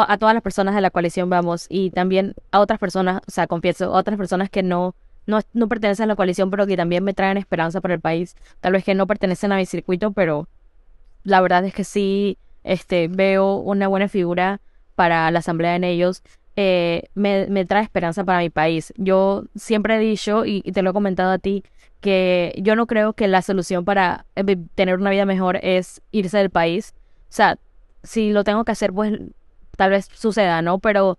a todas las personas de la coalición, vamos, y también a otras personas, o sea, confieso, a otras personas que no, no, no pertenecen a la coalición, pero que también me traen esperanza para el país, tal vez que no pertenecen a mi circuito, pero la verdad es que sí, este, veo una buena figura para la asamblea en ellos eh, me, me trae esperanza para mi país. Yo siempre he dicho, y, y te lo he comentado a ti, que yo no creo que la solución para eh, tener una vida mejor es irse del país. O sea, si lo tengo que hacer, pues tal vez suceda, ¿no? Pero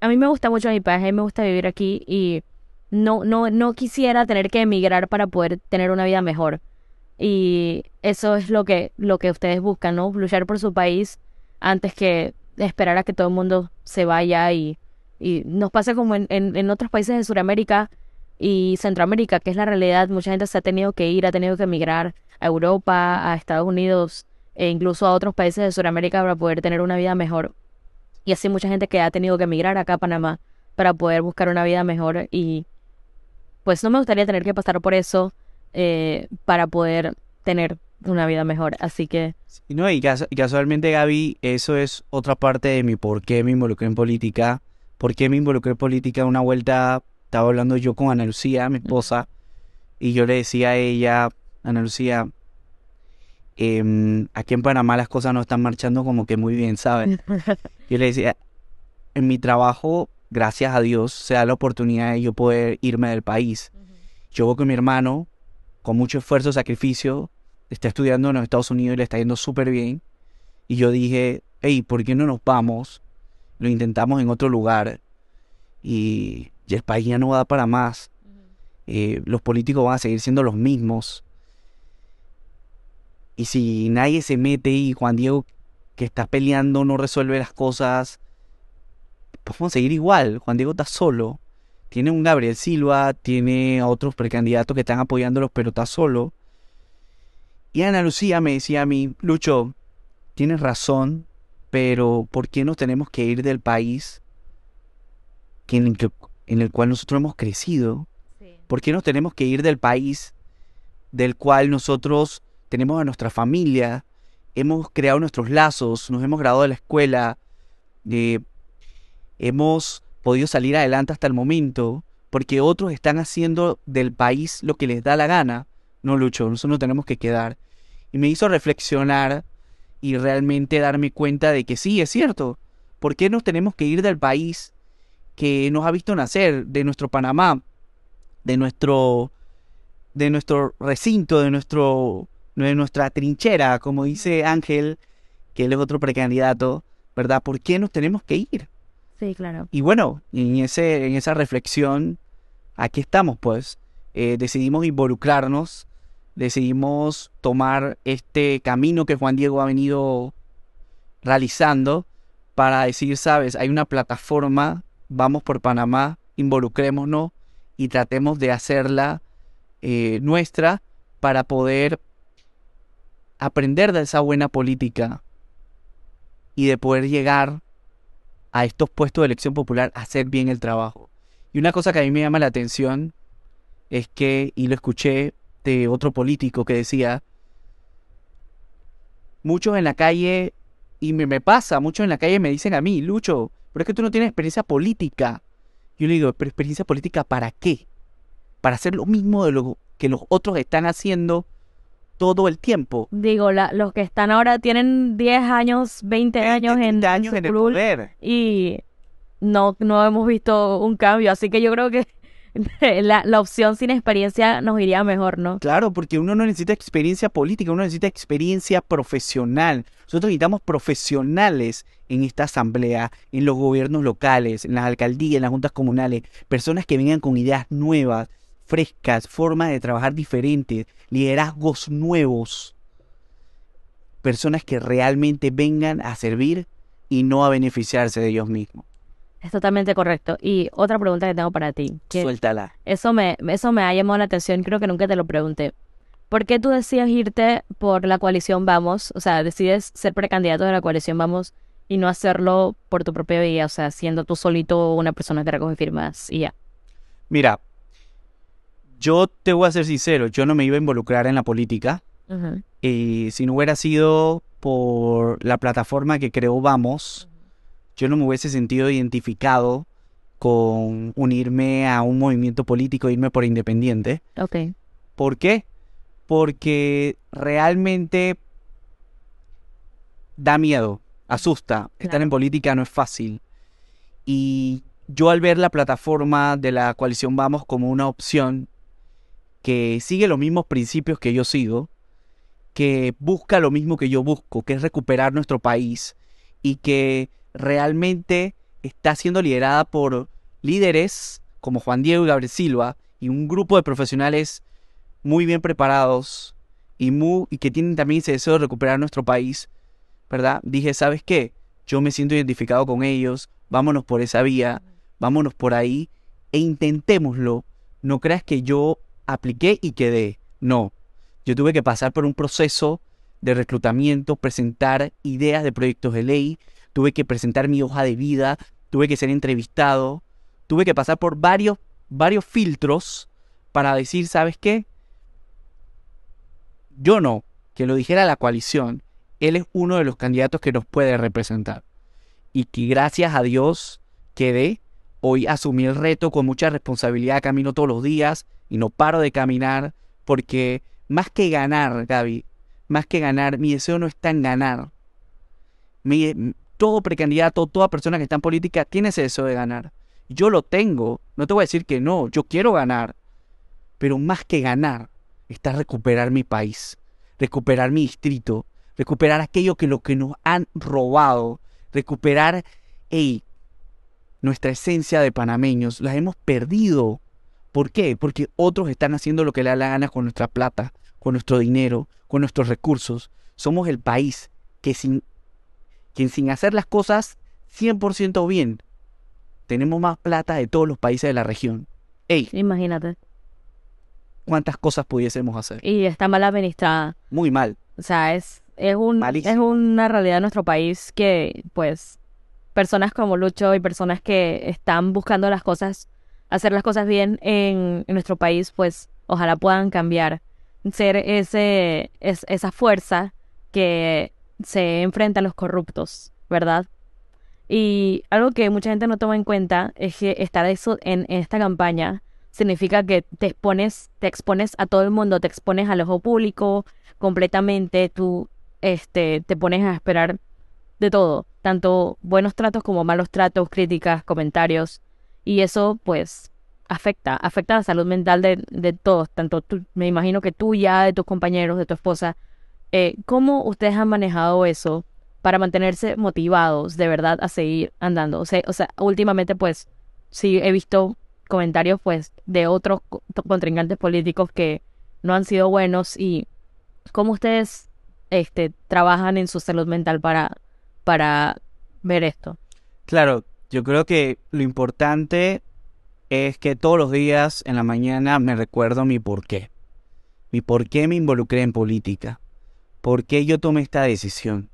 a mí me gusta mucho mi país, a mí me gusta vivir aquí y no, no, no quisiera tener que emigrar para poder tener una vida mejor. Y eso es lo que, lo que ustedes buscan, ¿no? Luchar por su país antes que esperar a que todo el mundo se vaya y, y nos pasa como en, en, en otros países de Sudamérica y Centroamérica, que es la realidad. Mucha gente se ha tenido que ir, ha tenido que emigrar a Europa, a Estados Unidos e incluso a otros países de Sudamérica para poder tener una vida mejor. Y así mucha gente que ha tenido que emigrar acá a Panamá para poder buscar una vida mejor y pues no me gustaría tener que pasar por eso eh, para poder tener una vida mejor. Así que... No, y casualmente, Gaby, eso es otra parte de mi por qué me involucré en política. ¿Por qué me involucré en política? Una vuelta estaba hablando yo con Ana Lucía, mi esposa, y yo le decía a ella, Ana Lucía, em, aquí en Panamá las cosas no están marchando como que muy bien, ¿sabes? [laughs] Yo le decía, en mi trabajo, gracias a Dios, se da la oportunidad de yo poder irme del país. Yo veo que mi hermano, con mucho esfuerzo, sacrificio, está estudiando en los Estados Unidos y le está yendo súper bien. Y yo dije, hey, ¿por qué no nos vamos? Lo intentamos en otro lugar. Y ya el país ya no va a dar para más. Eh, los políticos van a seguir siendo los mismos. Y si nadie se mete y Juan Diego que está peleando no resuelve las cosas, vamos a seguir igual. Juan Diego está solo. Tiene un Gabriel Silva, tiene a otros precandidatos que están apoyándolos, pero está solo. Y Ana Lucía me decía a mí, Lucho, tienes razón, pero ¿por qué nos tenemos que ir del país en, el que- en el cual nosotros hemos crecido? ¿Por qué nos tenemos que ir del país del cual nosotros tenemos a nuestra familia, hemos creado nuestros lazos, nos hemos graduado de la escuela, eh, hemos podido salir adelante hasta el momento, porque otros están haciendo del país lo que les da la gana? No, Lucho, nosotros no tenemos que quedar. Y me hizo reflexionar y realmente darme cuenta de que sí, es cierto. ¿Por qué nos tenemos que ir del país que nos ha visto nacer, de nuestro Panamá, de nuestro, de nuestro recinto, de nuestro, nuestra trinchera, como dice Ángel, que él es otro precandidato, ¿verdad? ¿Por qué nos tenemos que ir? Sí, claro. Y bueno, en, ese, en esa reflexión, aquí estamos, pues. Eh, decidimos involucrarnos, decidimos tomar este camino que Juan Diego ha venido realizando para decir, sabes, hay una plataforma, vamos por Panamá, involucrémonos y tratemos de hacerla eh, nuestra para poder aprender de esa buena política y de poder llegar a estos puestos de elección popular a hacer bien el trabajo. Y una cosa que a mí me llama la atención es que, y lo escuché de otro político que decía, muchos en la calle, y me, me pasa, muchos en la calle me dicen a mí, Lucho, pero es que tú no tienes experiencia política. Yo le digo, pero experiencia política para qué? Para hacer lo mismo de lo que los otros están haciendo todo el tiempo. Digo, la, los que están ahora tienen 10 años, 20 años en, 20 en años su en el poder. y no, no hemos visto un cambio. Así que yo creo que [laughs] la, la opción sin experiencia nos iría mejor, ¿no? Claro, porque uno no necesita experiencia política, uno necesita experiencia profesional. Nosotros necesitamos profesionales en esta asamblea, en los gobiernos locales, en las alcaldías, en las juntas comunales, personas que vengan con ideas nuevas, frescas, formas de trabajar diferentes, liderazgos nuevos, personas que realmente vengan a servir y no a beneficiarse de ellos mismos. Es totalmente correcto. Y otra pregunta que tengo para ti, que Suéltala. eso me, eso me ha llamado la atención, creo que nunca te lo pregunté. ¿Por qué tú decides irte por la coalición Vamos? O sea, decides ser precandidato de la coalición Vamos y no hacerlo por tu propia vía, o sea, siendo tú solito una persona que recoge firmas y ya. Mira, yo te voy a ser sincero, yo no me iba a involucrar en la política. Y si no hubiera sido por la plataforma que creó Vamos, yo no me hubiese sentido identificado con unirme a un movimiento político, irme por independiente. Ok. ¿Por qué? Porque realmente da miedo, asusta. Estar en política no es fácil. Y yo al ver la plataforma de la coalición Vamos como una opción que sigue los mismos principios que yo sigo, que busca lo mismo que yo busco, que es recuperar nuestro país y que realmente está siendo liderada por líderes como Juan Diego y Gabriel Silva y un grupo de profesionales muy bien preparados y, muy, y que tienen también ese deseo de recuperar nuestro país, ¿verdad? Dije, ¿sabes qué? Yo me siento identificado con ellos, vámonos por esa vía, vámonos por ahí e intentémoslo. No creas que yo apliqué y quedé. No. Yo tuve que pasar por un proceso de reclutamiento, presentar ideas de proyectos de ley, tuve que presentar mi hoja de vida, tuve que ser entrevistado, tuve que pasar por varios, varios filtros para decir, ¿sabes qué? Yo no, que lo dijera la coalición, él es uno de los candidatos que nos puede representar. Y que gracias a Dios quedé, hoy asumí el reto con mucha responsabilidad, camino todos los días y no paro de caminar, porque más que ganar, Gaby, más que ganar, mi deseo no está en ganar. todo precandidato, toda persona que está en política tiene ese deseo de ganar. Yo lo tengo, no te voy a decir que no, yo quiero ganar, pero más que ganar está recuperar mi país, recuperar mi distrito, recuperar aquello que lo que nos han robado, recuperar nuestra esencia de panameños, la hemos perdido. ¿Por qué? Porque otros están haciendo lo que le da la gana con nuestra plata, con nuestro dinero, con nuestros recursos. Somos el país que sin, quien sin hacer las cosas 100% bien, tenemos más plata de todos los países de la región. Ey, Imagínate. ¿cuántas cosas pudiésemos hacer? Y está mal administrada. Muy mal. O sea, es, es, un, Malísimo. es una realidad de nuestro país que, pues, personas como Lucho y personas que están buscando las cosas, hacer las cosas bien en, nuestro país, pues, ojalá puedan cambiar. Ser ese, es, esa fuerza que se enfrenta a los corruptos, ¿verdad? Y algo que mucha gente no toma en cuenta es que estar eso en, en esta campaña significa que te expones, te expones a todo el mundo, te expones al ojo público completamente, tú este, te pones a esperar de todo, tanto buenos tratos como malos tratos, críticas, comentarios, y eso pues afecta, afecta la salud mental de, de todos, tanto tú, me imagino que tú ya, de tus compañeros, de tu esposa, eh, ¿cómo ustedes han manejado eso para mantenerse motivados de verdad a seguir andando? O sea, o sea últimamente pues sí he visto comentarios pues de otros co- contrincantes políticos que no han sido buenos y cómo ustedes este trabajan en su salud mental para para ver esto. Claro, yo creo que lo importante es que todos los días en la mañana me recuerdo mi porqué. Mi por qué me involucré en política. Por qué yo tomé esta decisión.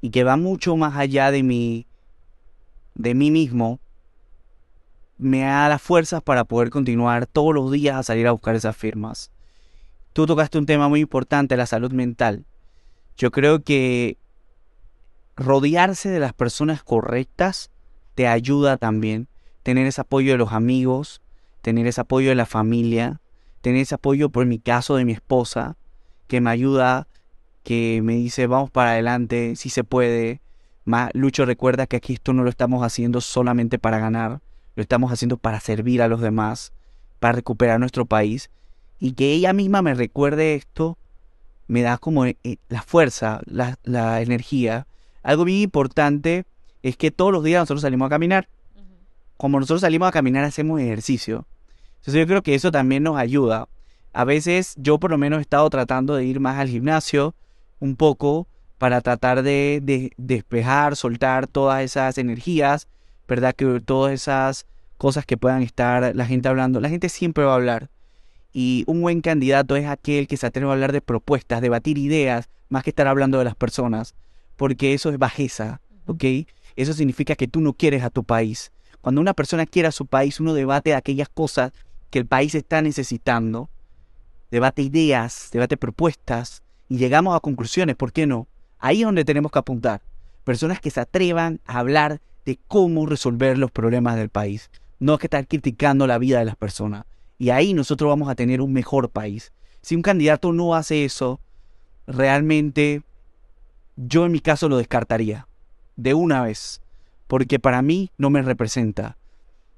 Y que va mucho más allá de mi, de mí mismo. Me da las fuerzas para poder continuar todos los días a salir a buscar esas firmas. Tú tocaste un tema muy importante, la salud mental. Yo creo que rodearse de las personas correctas te ayuda también. Tener ese apoyo de los amigos, tener ese apoyo de la familia, tener ese apoyo, por mi caso, de mi esposa, que me ayuda, que me dice, vamos para adelante, si se puede. Ma- Lucho, recuerda que aquí esto no lo estamos haciendo solamente para ganar, lo estamos haciendo para servir a los demás, para recuperar nuestro país. Y que ella misma me recuerde esto, me da como eh, la fuerza, la, la energía. Algo bien importante es que todos los días nosotros salimos a caminar. Como nosotros salimos a caminar, hacemos ejercicio. Entonces yo creo que eso también nos ayuda. A veces yo por lo menos he estado tratando de ir más al gimnasio un poco para tratar de, de despejar, soltar todas esas energías, ¿verdad? Que todas esas cosas que puedan estar la gente hablando. La gente siempre va a hablar. Y un buen candidato es aquel que se atreve a hablar de propuestas, debatir ideas, más que estar hablando de las personas. Porque eso es bajeza, ¿ok? Eso significa que tú no quieres a tu país. Cuando una persona quiere a su país, uno debate aquellas cosas que el país está necesitando, debate ideas, debate propuestas y llegamos a conclusiones, ¿por qué no? Ahí es donde tenemos que apuntar. Personas que se atrevan a hablar de cómo resolver los problemas del país, no que estar criticando la vida de las personas. Y ahí nosotros vamos a tener un mejor país. Si un candidato no hace eso, realmente yo en mi caso lo descartaría de una vez, porque para mí no me representa.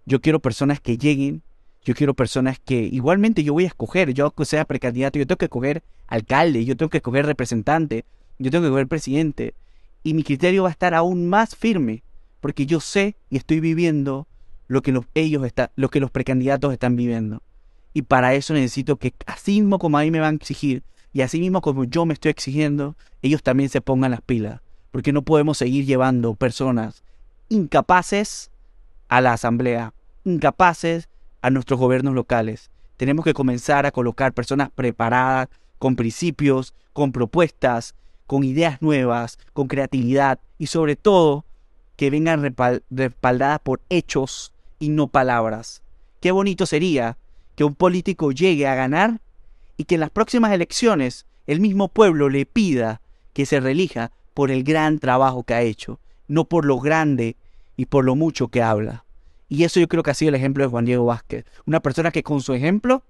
Yo quiero personas que lleguen, Yo quiero personas que igualmente yo voy a escoger, yo que sea precandidato, yo tengo que escoger alcalde, yo tengo que escoger representante, yo tengo que escoger presidente. Y mi criterio va a estar aún más firme, porque yo sé y estoy viviendo lo que los, ellos están, lo que los precandidatos están viviendo. Y para eso necesito que así mismo como a mí me van a exigir, y así mismo como yo me estoy exigiendo, ellos también se pongan las pilas. Porque no podemos seguir llevando personas incapaces a la asamblea, incapaces a nuestros gobiernos locales. Tenemos que comenzar a colocar personas preparadas, con principios, con propuestas, con ideas nuevas, con creatividad y sobre todo que vengan respaldadas por hechos y no palabras. Qué bonito sería que un político llegue a ganar y que en las próximas elecciones el mismo pueblo le pida que se relija por el gran trabajo que ha hecho, no por lo grande y por lo mucho que habla. Y eso yo creo que ha sido el ejemplo de Juan Diego Vázquez, una persona que con su ejemplo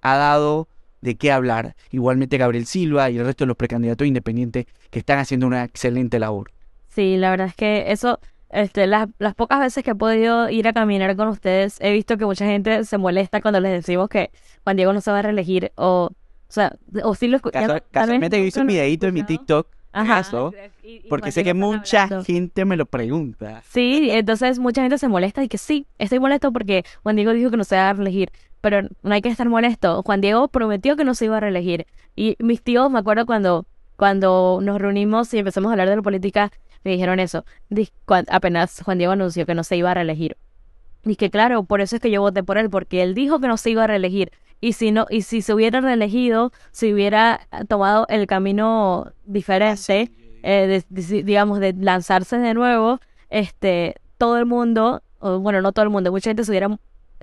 ha dado de qué hablar. Igualmente Gabriel Silva y el resto de los precandidatos independientes que están haciendo una excelente labor. Sí, la verdad es que eso, este, las, las pocas veces que he podido ir a caminar con ustedes, he visto que mucha gente se molesta cuando les decimos que Juan Diego no se va a reelegir o, o sea, o sí lo escuchan. Casualmente hice un videito en mi TikTok Ajá. porque sé que mucha gente me lo pregunta. Sí, [laughs] entonces mucha gente se molesta y que sí, estoy molesto porque Juan Diego dijo que no se va a reelegir, pero no hay que estar molesto. Juan Diego prometió que no se iba a reelegir. Y mis tíos, me acuerdo cuando, cuando nos reunimos y empezamos a hablar de la política, me dijeron eso. Apenas Juan Diego anunció que no se iba a reelegir. Y que claro, por eso es que yo voté por él, porque él dijo que no se iba a reelegir. Y si no, y si se hubiera reelegido, si hubiera tomado el camino diferente, eh, digamos, de lanzarse de nuevo, este, todo el mundo, o, bueno, no todo el mundo, mucha gente se hubiera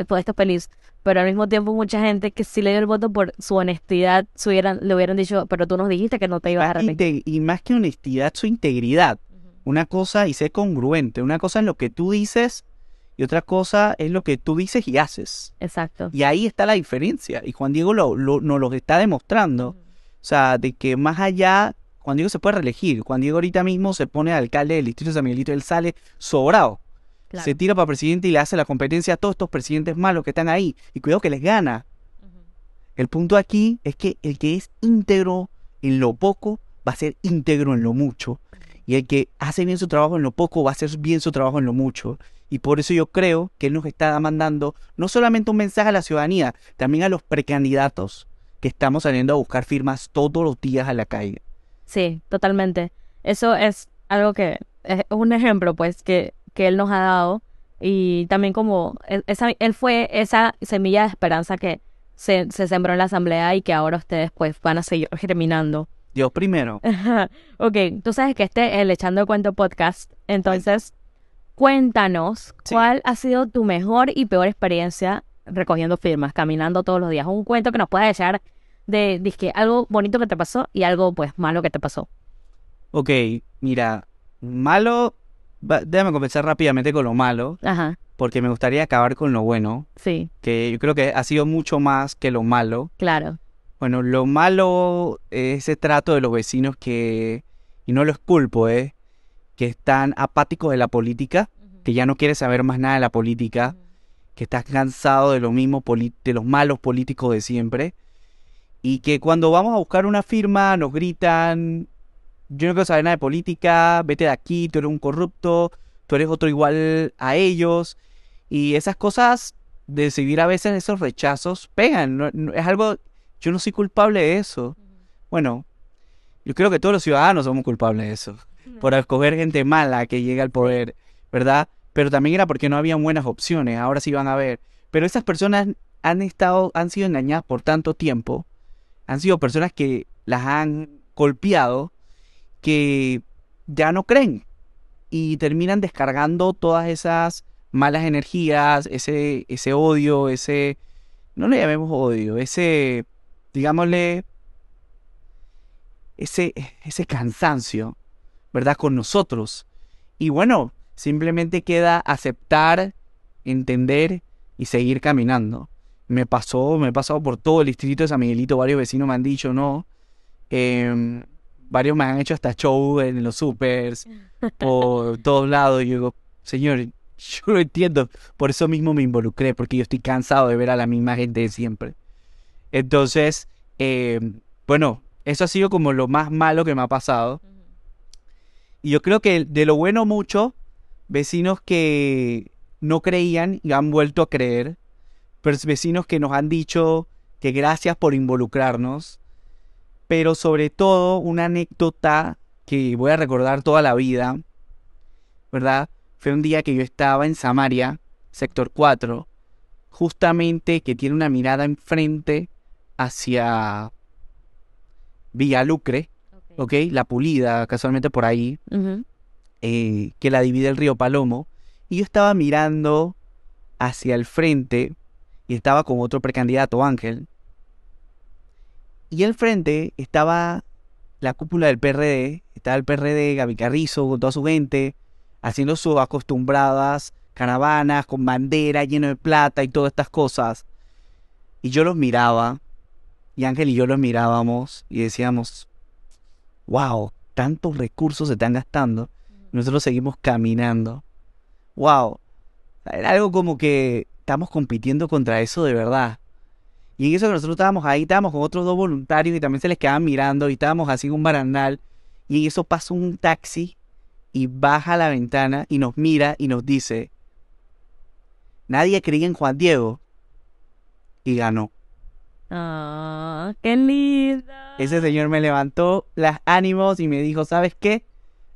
puesto feliz, pero al mismo tiempo mucha gente que sí le dio el voto por su honestidad, se hubieran, le hubieran dicho, pero tú nos dijiste que no te ibas a reelegir. Y más que honestidad, su integridad. Una cosa, y ser congruente, una cosa es lo que tú dices y otra cosa es lo que tú dices y haces. Exacto. Y ahí está la diferencia. Y Juan Diego lo, nos lo está demostrando. O sea, de que más allá, Juan Diego se puede reelegir. Juan Diego ahorita mismo se pone alcalde del distrito de San Miguelito, él sale sobrado. Se tira para presidente y le hace la competencia a todos estos presidentes malos que están ahí. Y cuidado que les gana. El punto aquí es que el que es íntegro en lo poco va a ser íntegro en lo mucho. Y el que hace bien su trabajo en lo poco va a hacer bien su trabajo en lo mucho. Y por eso yo creo que él nos está mandando no solamente un mensaje a la ciudadanía, también a los precandidatos que estamos saliendo a buscar firmas todos los días a la calle. Sí, totalmente. Eso es algo que es un ejemplo, pues, que, que él nos ha dado. Y también como e, esa, él fue esa semilla de esperanza que se, se sembró en la asamblea y que ahora ustedes pues van a seguir germinando. Dios primero. [laughs] ok, tú sabes que este es el Echando Cuento podcast. Entonces, Cuéntanos, ¿cuál ha sido tu mejor y peor experiencia recogiendo firmas, caminando todos los días? Un cuento que nos pueda echar de, de algo bonito que te pasó y algo pues malo que te pasó. Ok, mira, malo, déjame comenzar rápidamente con lo malo, Ajá. porque me gustaría acabar con lo bueno. Sí. Que yo creo que ha sido mucho más que lo malo. Claro. Bueno, lo malo es ese trato de los vecinos que, y no los culpo, ¿eh? Que están apáticos de la política, que ya no quiere saber más nada de la política, que estás cansado de lo mismo de los malos políticos de siempre y que cuando vamos a buscar una firma nos gritan yo no quiero saber nada de política, vete de aquí, tú eres un corrupto, tú eres otro igual a ellos y esas cosas de decidir a veces esos rechazos pegan, es algo yo no soy culpable de eso. Bueno, yo creo que todos los ciudadanos somos culpables de eso por escoger gente mala que llega al poder, ¿verdad? Pero también era porque no habían buenas opciones, ahora sí van a ver. Pero esas personas han estado, han sido engañadas por tanto tiempo, han sido personas que las han golpeado, que ya no creen y terminan descargando todas esas malas energías, ese, ese odio, ese, no le llamemos odio, ese, digámosle, ese, ese cansancio ¿verdad? Con nosotros. Y bueno, simplemente queda aceptar, entender y seguir caminando. Me pasó, me he pasado por todo el distrito de San Miguelito, varios vecinos me han dicho no. Em, varios me han hecho hasta show en los supers, [laughs] por todos lados. Y yo digo, señor, Yo lo entiendo. Por eso mismo me involucré, porque yo estoy cansado de ver a la misma gente de siempre. Entonces, eh, bueno, eso ha sido como lo más malo que me ha pasado. Y yo creo que de lo bueno mucho, vecinos que no creían y han vuelto a creer, pero vecinos que nos han dicho que gracias por involucrarnos, pero sobre todo una anécdota que voy a recordar toda la vida, ¿verdad? Fue un día que yo estaba en Samaria, sector 4, justamente que tiene una mirada enfrente hacia Villalucre, ¿ok? La Pulida, casualmente por ahí, eh, que la divide el río Palomo. Y yo estaba mirando hacia el frente y estaba con otro precandidato, Ángel. Y al frente estaba la cúpula del PRD, estaba el PRD, Gaby Carrizo, con toda su gente, haciendo sus acostumbradas caravanas con bandera lleno de plata y todas estas cosas. Y yo los miraba, y Ángel y yo los mirábamos y decíamos, wow, tantos recursos se están gastando. Nosotros seguimos caminando. Wow. Era algo como que estamos compitiendo contra eso de verdad. Y en eso que nosotros estábamos ahí, estábamos con otros dos voluntarios y también se les quedaban mirando y estábamos así en un barandal. Y en eso pasa un taxi y baja a la ventana y nos mira y nos dice, nadie creía en Juan Diego. Y ganó. Ah, qué linda. Ese señor me levantó los ánimos y me dijo, ¿sabes qué?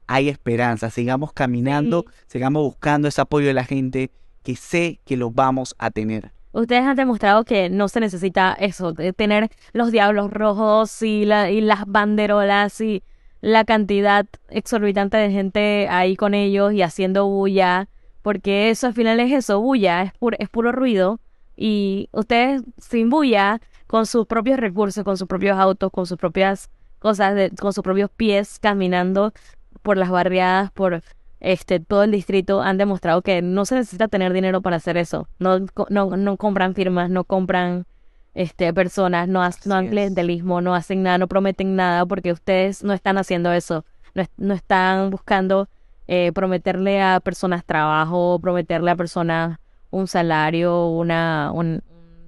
Hay esperanza, sigamos caminando, Sí. sigamos buscando ese apoyo de la gente que sé que lo vamos a tener. Ustedes han demostrado que no se necesita eso, de tener los diablos rojos y, la, y las banderolas y la cantidad exorbitante de gente ahí con ellos y haciendo bulla, porque eso al final es eso, bulla, es, puro es puro ruido. Y ustedes sin bulla, con sus propios recursos, con sus propios autos, con sus propias cosas, de- con sus propios pies caminando por las barriadas, por este todo el distrito han demostrado que no se necesita tener dinero para hacer eso. No, no, no compran firmas, no compran este personas, no, ha- no clientelismo, no hacen nada, no prometen nada porque ustedes no están haciendo eso. No, no están buscando eh, prometerle a personas trabajo, prometerle a personas un salario, una un-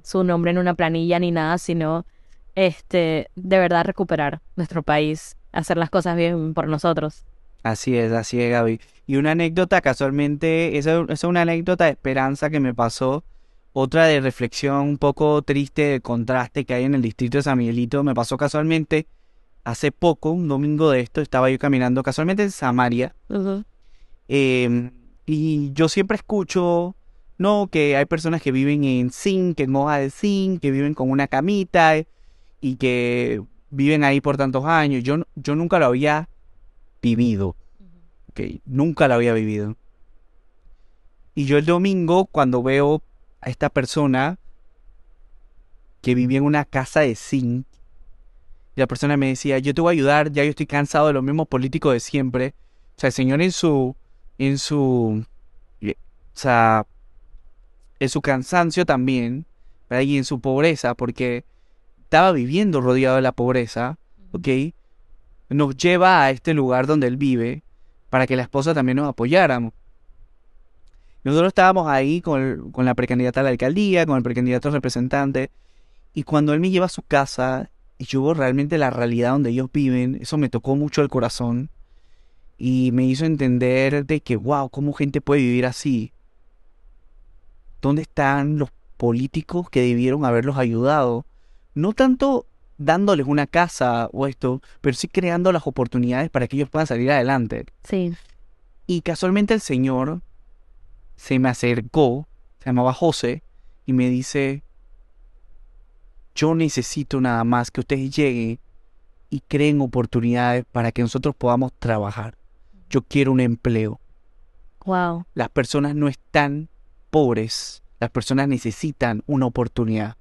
su nombre en una planilla ni nada, sino este de verdad recuperar nuestro país, hacer las cosas bien por nosotros. Así es, así es, Gaby. Y una anécdota, casualmente, esa, es una anécdota de esperanza que me pasó. Otra de reflexión un poco triste del contraste que hay en el distrito de San Miguelito. Me pasó casualmente hace poco, un domingo de esto, estaba yo caminando casualmente en Samaria. Eh, y yo siempre escucho, no, que hay personas que viven en zinc, en hoja de zinc, que viven con una camita y que viven ahí por tantos años. Yo, yo nunca lo había vivido, ok, nunca lo había vivido. Y yo el domingo, cuando veo a esta persona que vivía en una casa de zinc, y la persona me decía, yo te voy a ayudar, ya yo estoy cansado de los mismos políticos de siempre. O sea, el señor en su, en su, o sea, en su cansancio también, ¿verdad? y en su pobreza, porque estaba viviendo rodeado de la pobreza, ¿ok? Nos lleva a este lugar donde él vive para que la esposa también nos apoyáramos. Nosotros estábamos ahí con, con la precandidata a la alcaldía, con el precandidato representante, y cuando él me lleva a su casa y yo veo realmente la realidad donde ellos viven, eso me tocó mucho el corazón y me hizo entender de que, wow, cómo gente puede vivir así. ¿Dónde están los políticos que debieron haberlos ayudado? No tanto dándoles una casa o esto, pero sí creando las oportunidades para que ellos puedan salir adelante. Sí. Y casualmente el señor se me acercó, se llamaba José, y me dice, yo necesito nada más que ustedes lleguen y creen oportunidades para que nosotros podamos trabajar. Yo quiero un empleo. Wow. Las personas no están pobres, las personas necesitan una oportunidad.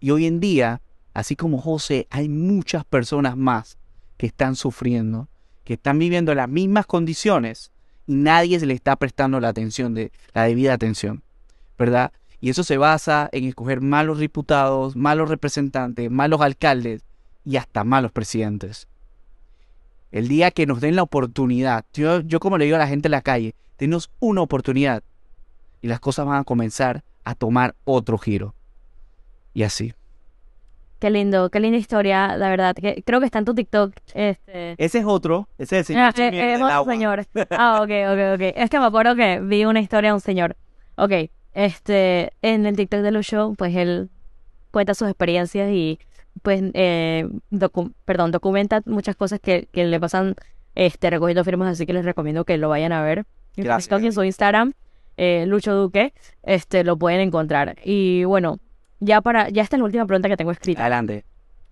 Y hoy en día, así como José, hay muchas personas más que están sufriendo, que están viviendo las mismas condiciones y nadie se le está prestando la atención la debida atención, ¿verdad? Y eso se basa en escoger malos diputados, malos representantes, malos alcaldes y hasta malos presidentes. El día que nos den la oportunidad, yo, yo como le digo a la gente en la calle, denos una oportunidad y las cosas van a comenzar a tomar otro giro. Y así. Qué lindo, qué linda historia, la verdad. Que, creo que está en tu TikTok. Este... Ese es otro, ese es el señor. Ah, eh, del otro señor. Ah, ok, ok, ok. Es que me acuerdo que vi una historia de un señor. Ok, este, en el TikTok de Lucho, pues él cuenta sus experiencias y, pues, eh, docu- perdón, documenta muchas cosas que, que le pasan, este, recogiendo firmas, así que les recomiendo que lo vayan a ver. Gracias. En su Instagram, eh, Lucho Duque, este, lo pueden encontrar. Y bueno, ya para, ya esta es la última pregunta que tengo escrita. Adelante.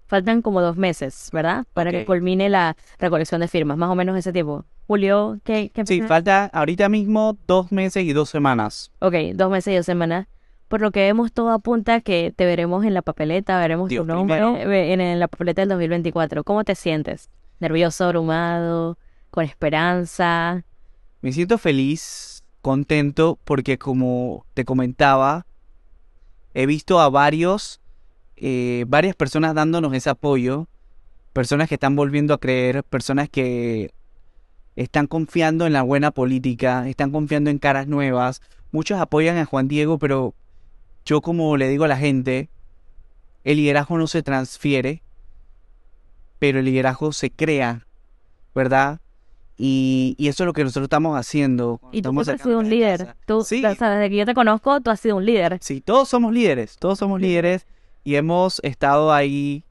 Faltan como dos meses, ¿verdad? Para que culmine la recolección de firmas, más o menos ese tiempo. Julio, ¿qué? qué Sí, falta ahorita mismo dos meses y dos semanas. Ok, dos meses y dos semanas. Por lo que vemos, todo apunta que te veremos en la papeleta, veremos Dios tu nombre eh, en, en la papeleta del 2024. ¿Cómo te sientes? ¿Nervioso, abrumado, con esperanza? Me siento feliz, contento, porque como te comentaba, he visto a varios, eh, varias personas dándonos ese apoyo, personas que están volviendo a creer, personas que están confiando en la buena política, están confiando en caras nuevas. Muchos apoyan a Juan Diego, pero yo como le digo a la gente, el liderazgo no se transfiere, pero el liderazgo se crea, ¿verdad? Y, y eso es lo que nosotros estamos haciendo. Y tú has sido un de líder. casa. Tú, Sí. o sea, desde que yo te conozco, tú has sido un líder. Sí, todos somos líderes, todos somos líderes y hemos estado ahí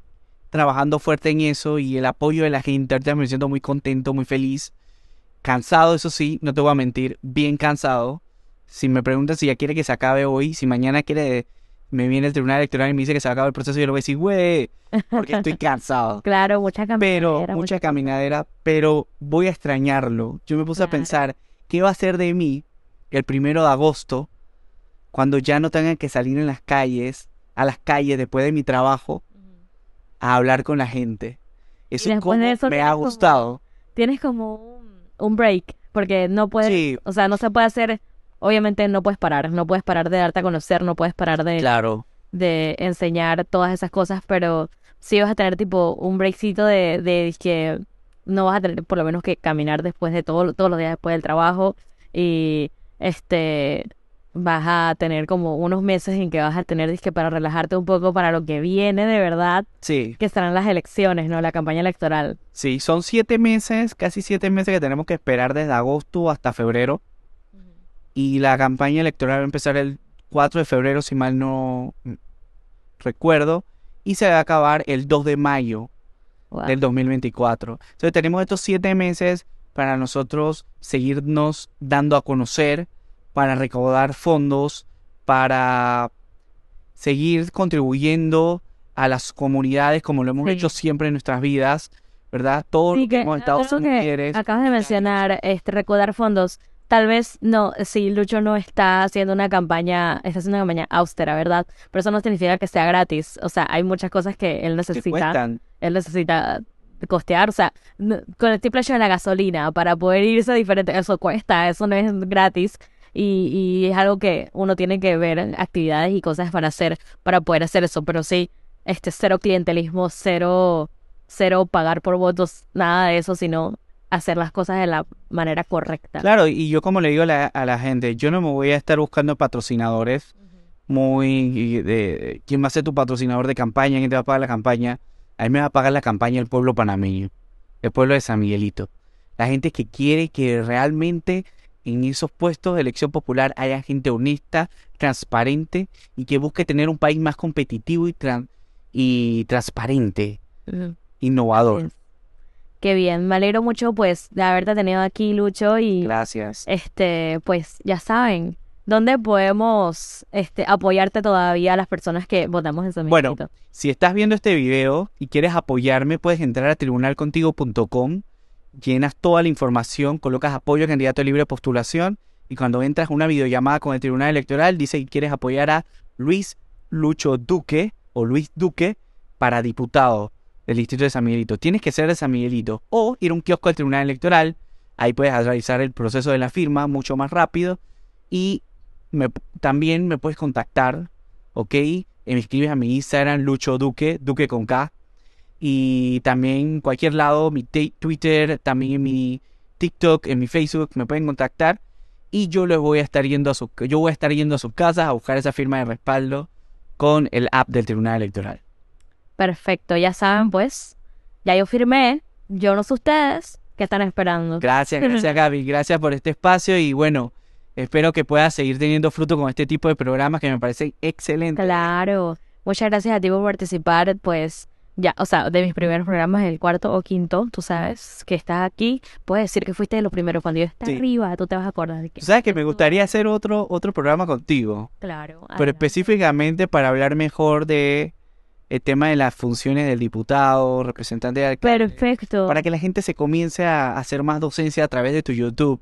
trabajando fuerte en eso y el apoyo de la gente, ahorita me siento muy contento, muy feliz, cansado, eso sí, no te voy a mentir, bien cansado. Si me preguntan si ya quiere que se acabe hoy, si mañana quiere, me viene el tribunal electoral y me dice que se acabe el proceso, yo le voy a decir, güey, porque estoy [laughs] cansado. Claro, mucha Pero, caminadera, mucha caminadera, pero voy a extrañarlo. Yo me puse a pensar, ¿qué va a ser de mí el primero de agosto cuando ya no tengan que salir en las calles, a las calles después de mi trabajo, a hablar con la gente? Eso eso me ha como- gustado. Tienes como un, un break, porque no puedes, Sí, o sea, no se puede hacer, obviamente no puedes parar, no puedes parar de darte a conocer, no puedes parar de, claro. de enseñar todas esas cosas, pero sí vas a tener tipo un breakcito de, de que no vas a tener por lo menos que caminar después de todo, todos los días después del trabajo y este vas a tener como unos meses en que vas a tener disque para relajarte un poco para lo que viene de verdad, Sí, que serán las elecciones, ¿no? La campaña electoral. sí, son siete meses, casi siete meses que tenemos que esperar desde agosto hasta febrero. Y la campaña electoral va a empezar el 4 de febrero, si mal no recuerdo. Y se va a acabar el 2 de mayo Wow. del 2024. Entonces tenemos estos siete meses para nosotros seguirnos dando a conocer, para recaudar fondos, para seguir contribuyendo a las comunidades como lo hemos Sí. hecho siempre en nuestras vidas, ¿verdad? Todos Sí, los que que hemos estado eso que acabas de mencionar, este, recaudar fondos. Tal vez no, si Lucho no está haciendo una campaña, está haciendo una campaña austera, ¿verdad? Pero eso no significa que sea gratis. O sea, hay muchas cosas que él necesita, él necesita costear. O sea, con el hecho de la gasolina para poder irse a diferentes, eso cuesta, eso no es gratis. Y, y es algo que uno tiene que ver actividades y cosas para hacer, para poder hacer eso. Pero sí, este cero clientelismo, cero, cero pagar por votos, nada de eso, sino hacer las cosas de la manera correcta. Claro, y yo como le digo a la, a la gente, yo no me voy a estar buscando patrocinadores muy de, quién va a ser tu patrocinador de campaña, quién te va a pagar la campaña. A mí me va a pagar la campaña el pueblo panameño, el pueblo de San Miguelito. La gente que quiere que realmente en esos puestos de elección popular haya gente honesta, transparente y que busque tener un país más competitivo y, tran- y transparente, innovador. Qué bien, me alegro mucho pues de haberte tenido aquí, Lucho, y Gracias. este, pues ya saben, ¿dónde podemos este apoyarte todavía a las personas que votamos en San Bueno? Si estás viendo este video y quieres apoyarme, puedes entrar a tribunalcontigo.com, llenas toda la información, colocas apoyo a candidato libre de postulación y cuando entras a una videollamada con el Tribunal Electoral dice que quieres apoyar a Luis Lucho Duque o Luis Duque para diputado del distrito de San Miguelito. Tienes que ser de San Miguelito o ir a un kiosco del Tribunal Electoral. Ahí puedes realizar el proceso de la firma mucho más rápido y también me puedes contactar, ¿ok? Me escribes a mi Instagram, Lucho Duque, Duque con K. Y también en cualquier lado, mi Twitter, también en mi TikTok, en mi Facebook, me pueden contactar. y yo les voy a estar yendo a sus yo voy a estar yendo a sus casas a buscar esa firma de respaldo con el app del Tribunal Electoral. Perfecto, ya saben, pues, ya yo firmé, yo no sé ustedes, ¿qué están esperando? Gracias, [laughs] gracias Gaby, gracias por este espacio y bueno, espero que puedas seguir teniendo fruto con este tipo de programas que me parecen excelentes. Claro, muchas gracias a ti por participar, pues ya, o sea, de mis primeros programas, el cuarto o quinto, tú sabes, que estás aquí, puedes decir que fuiste de los primeros. Cuando yo esté Sí. arriba, tú te vas a acordar de que... Sabes que me gustaría hacer otro, otro programa contigo, Claro. pero adelante. específicamente para hablar mejor de el tema de las funciones del diputado, representante de alcalde, Perfecto. para que la gente se comience a hacer más docencia a través de tu YouTube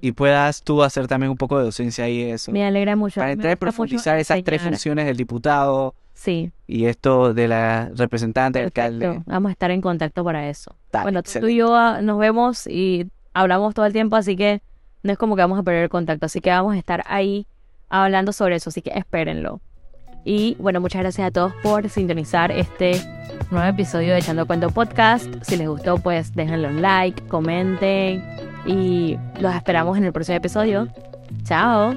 y puedas tú hacer también un poco de docencia ahí eso. Me alegra mucho. Para entrar mucho profundizar esas tres funciones del diputado Sí, y esto de la representante del perfecto. alcalde. Vamos a estar en contacto para eso. Dale, bueno, tú y yo ah, nos vemos y hablamos todo el tiempo, así que no es como que vamos a perder el contacto. Así que vamos a estar ahí hablando sobre eso, así que espérenlo. Y bueno, muchas gracias a todos por sintonizar este nuevo episodio de Echando Cuento Podcast. Si les gustó, pues déjenle un like, comenten y los esperamos en el próximo episodio. Chao.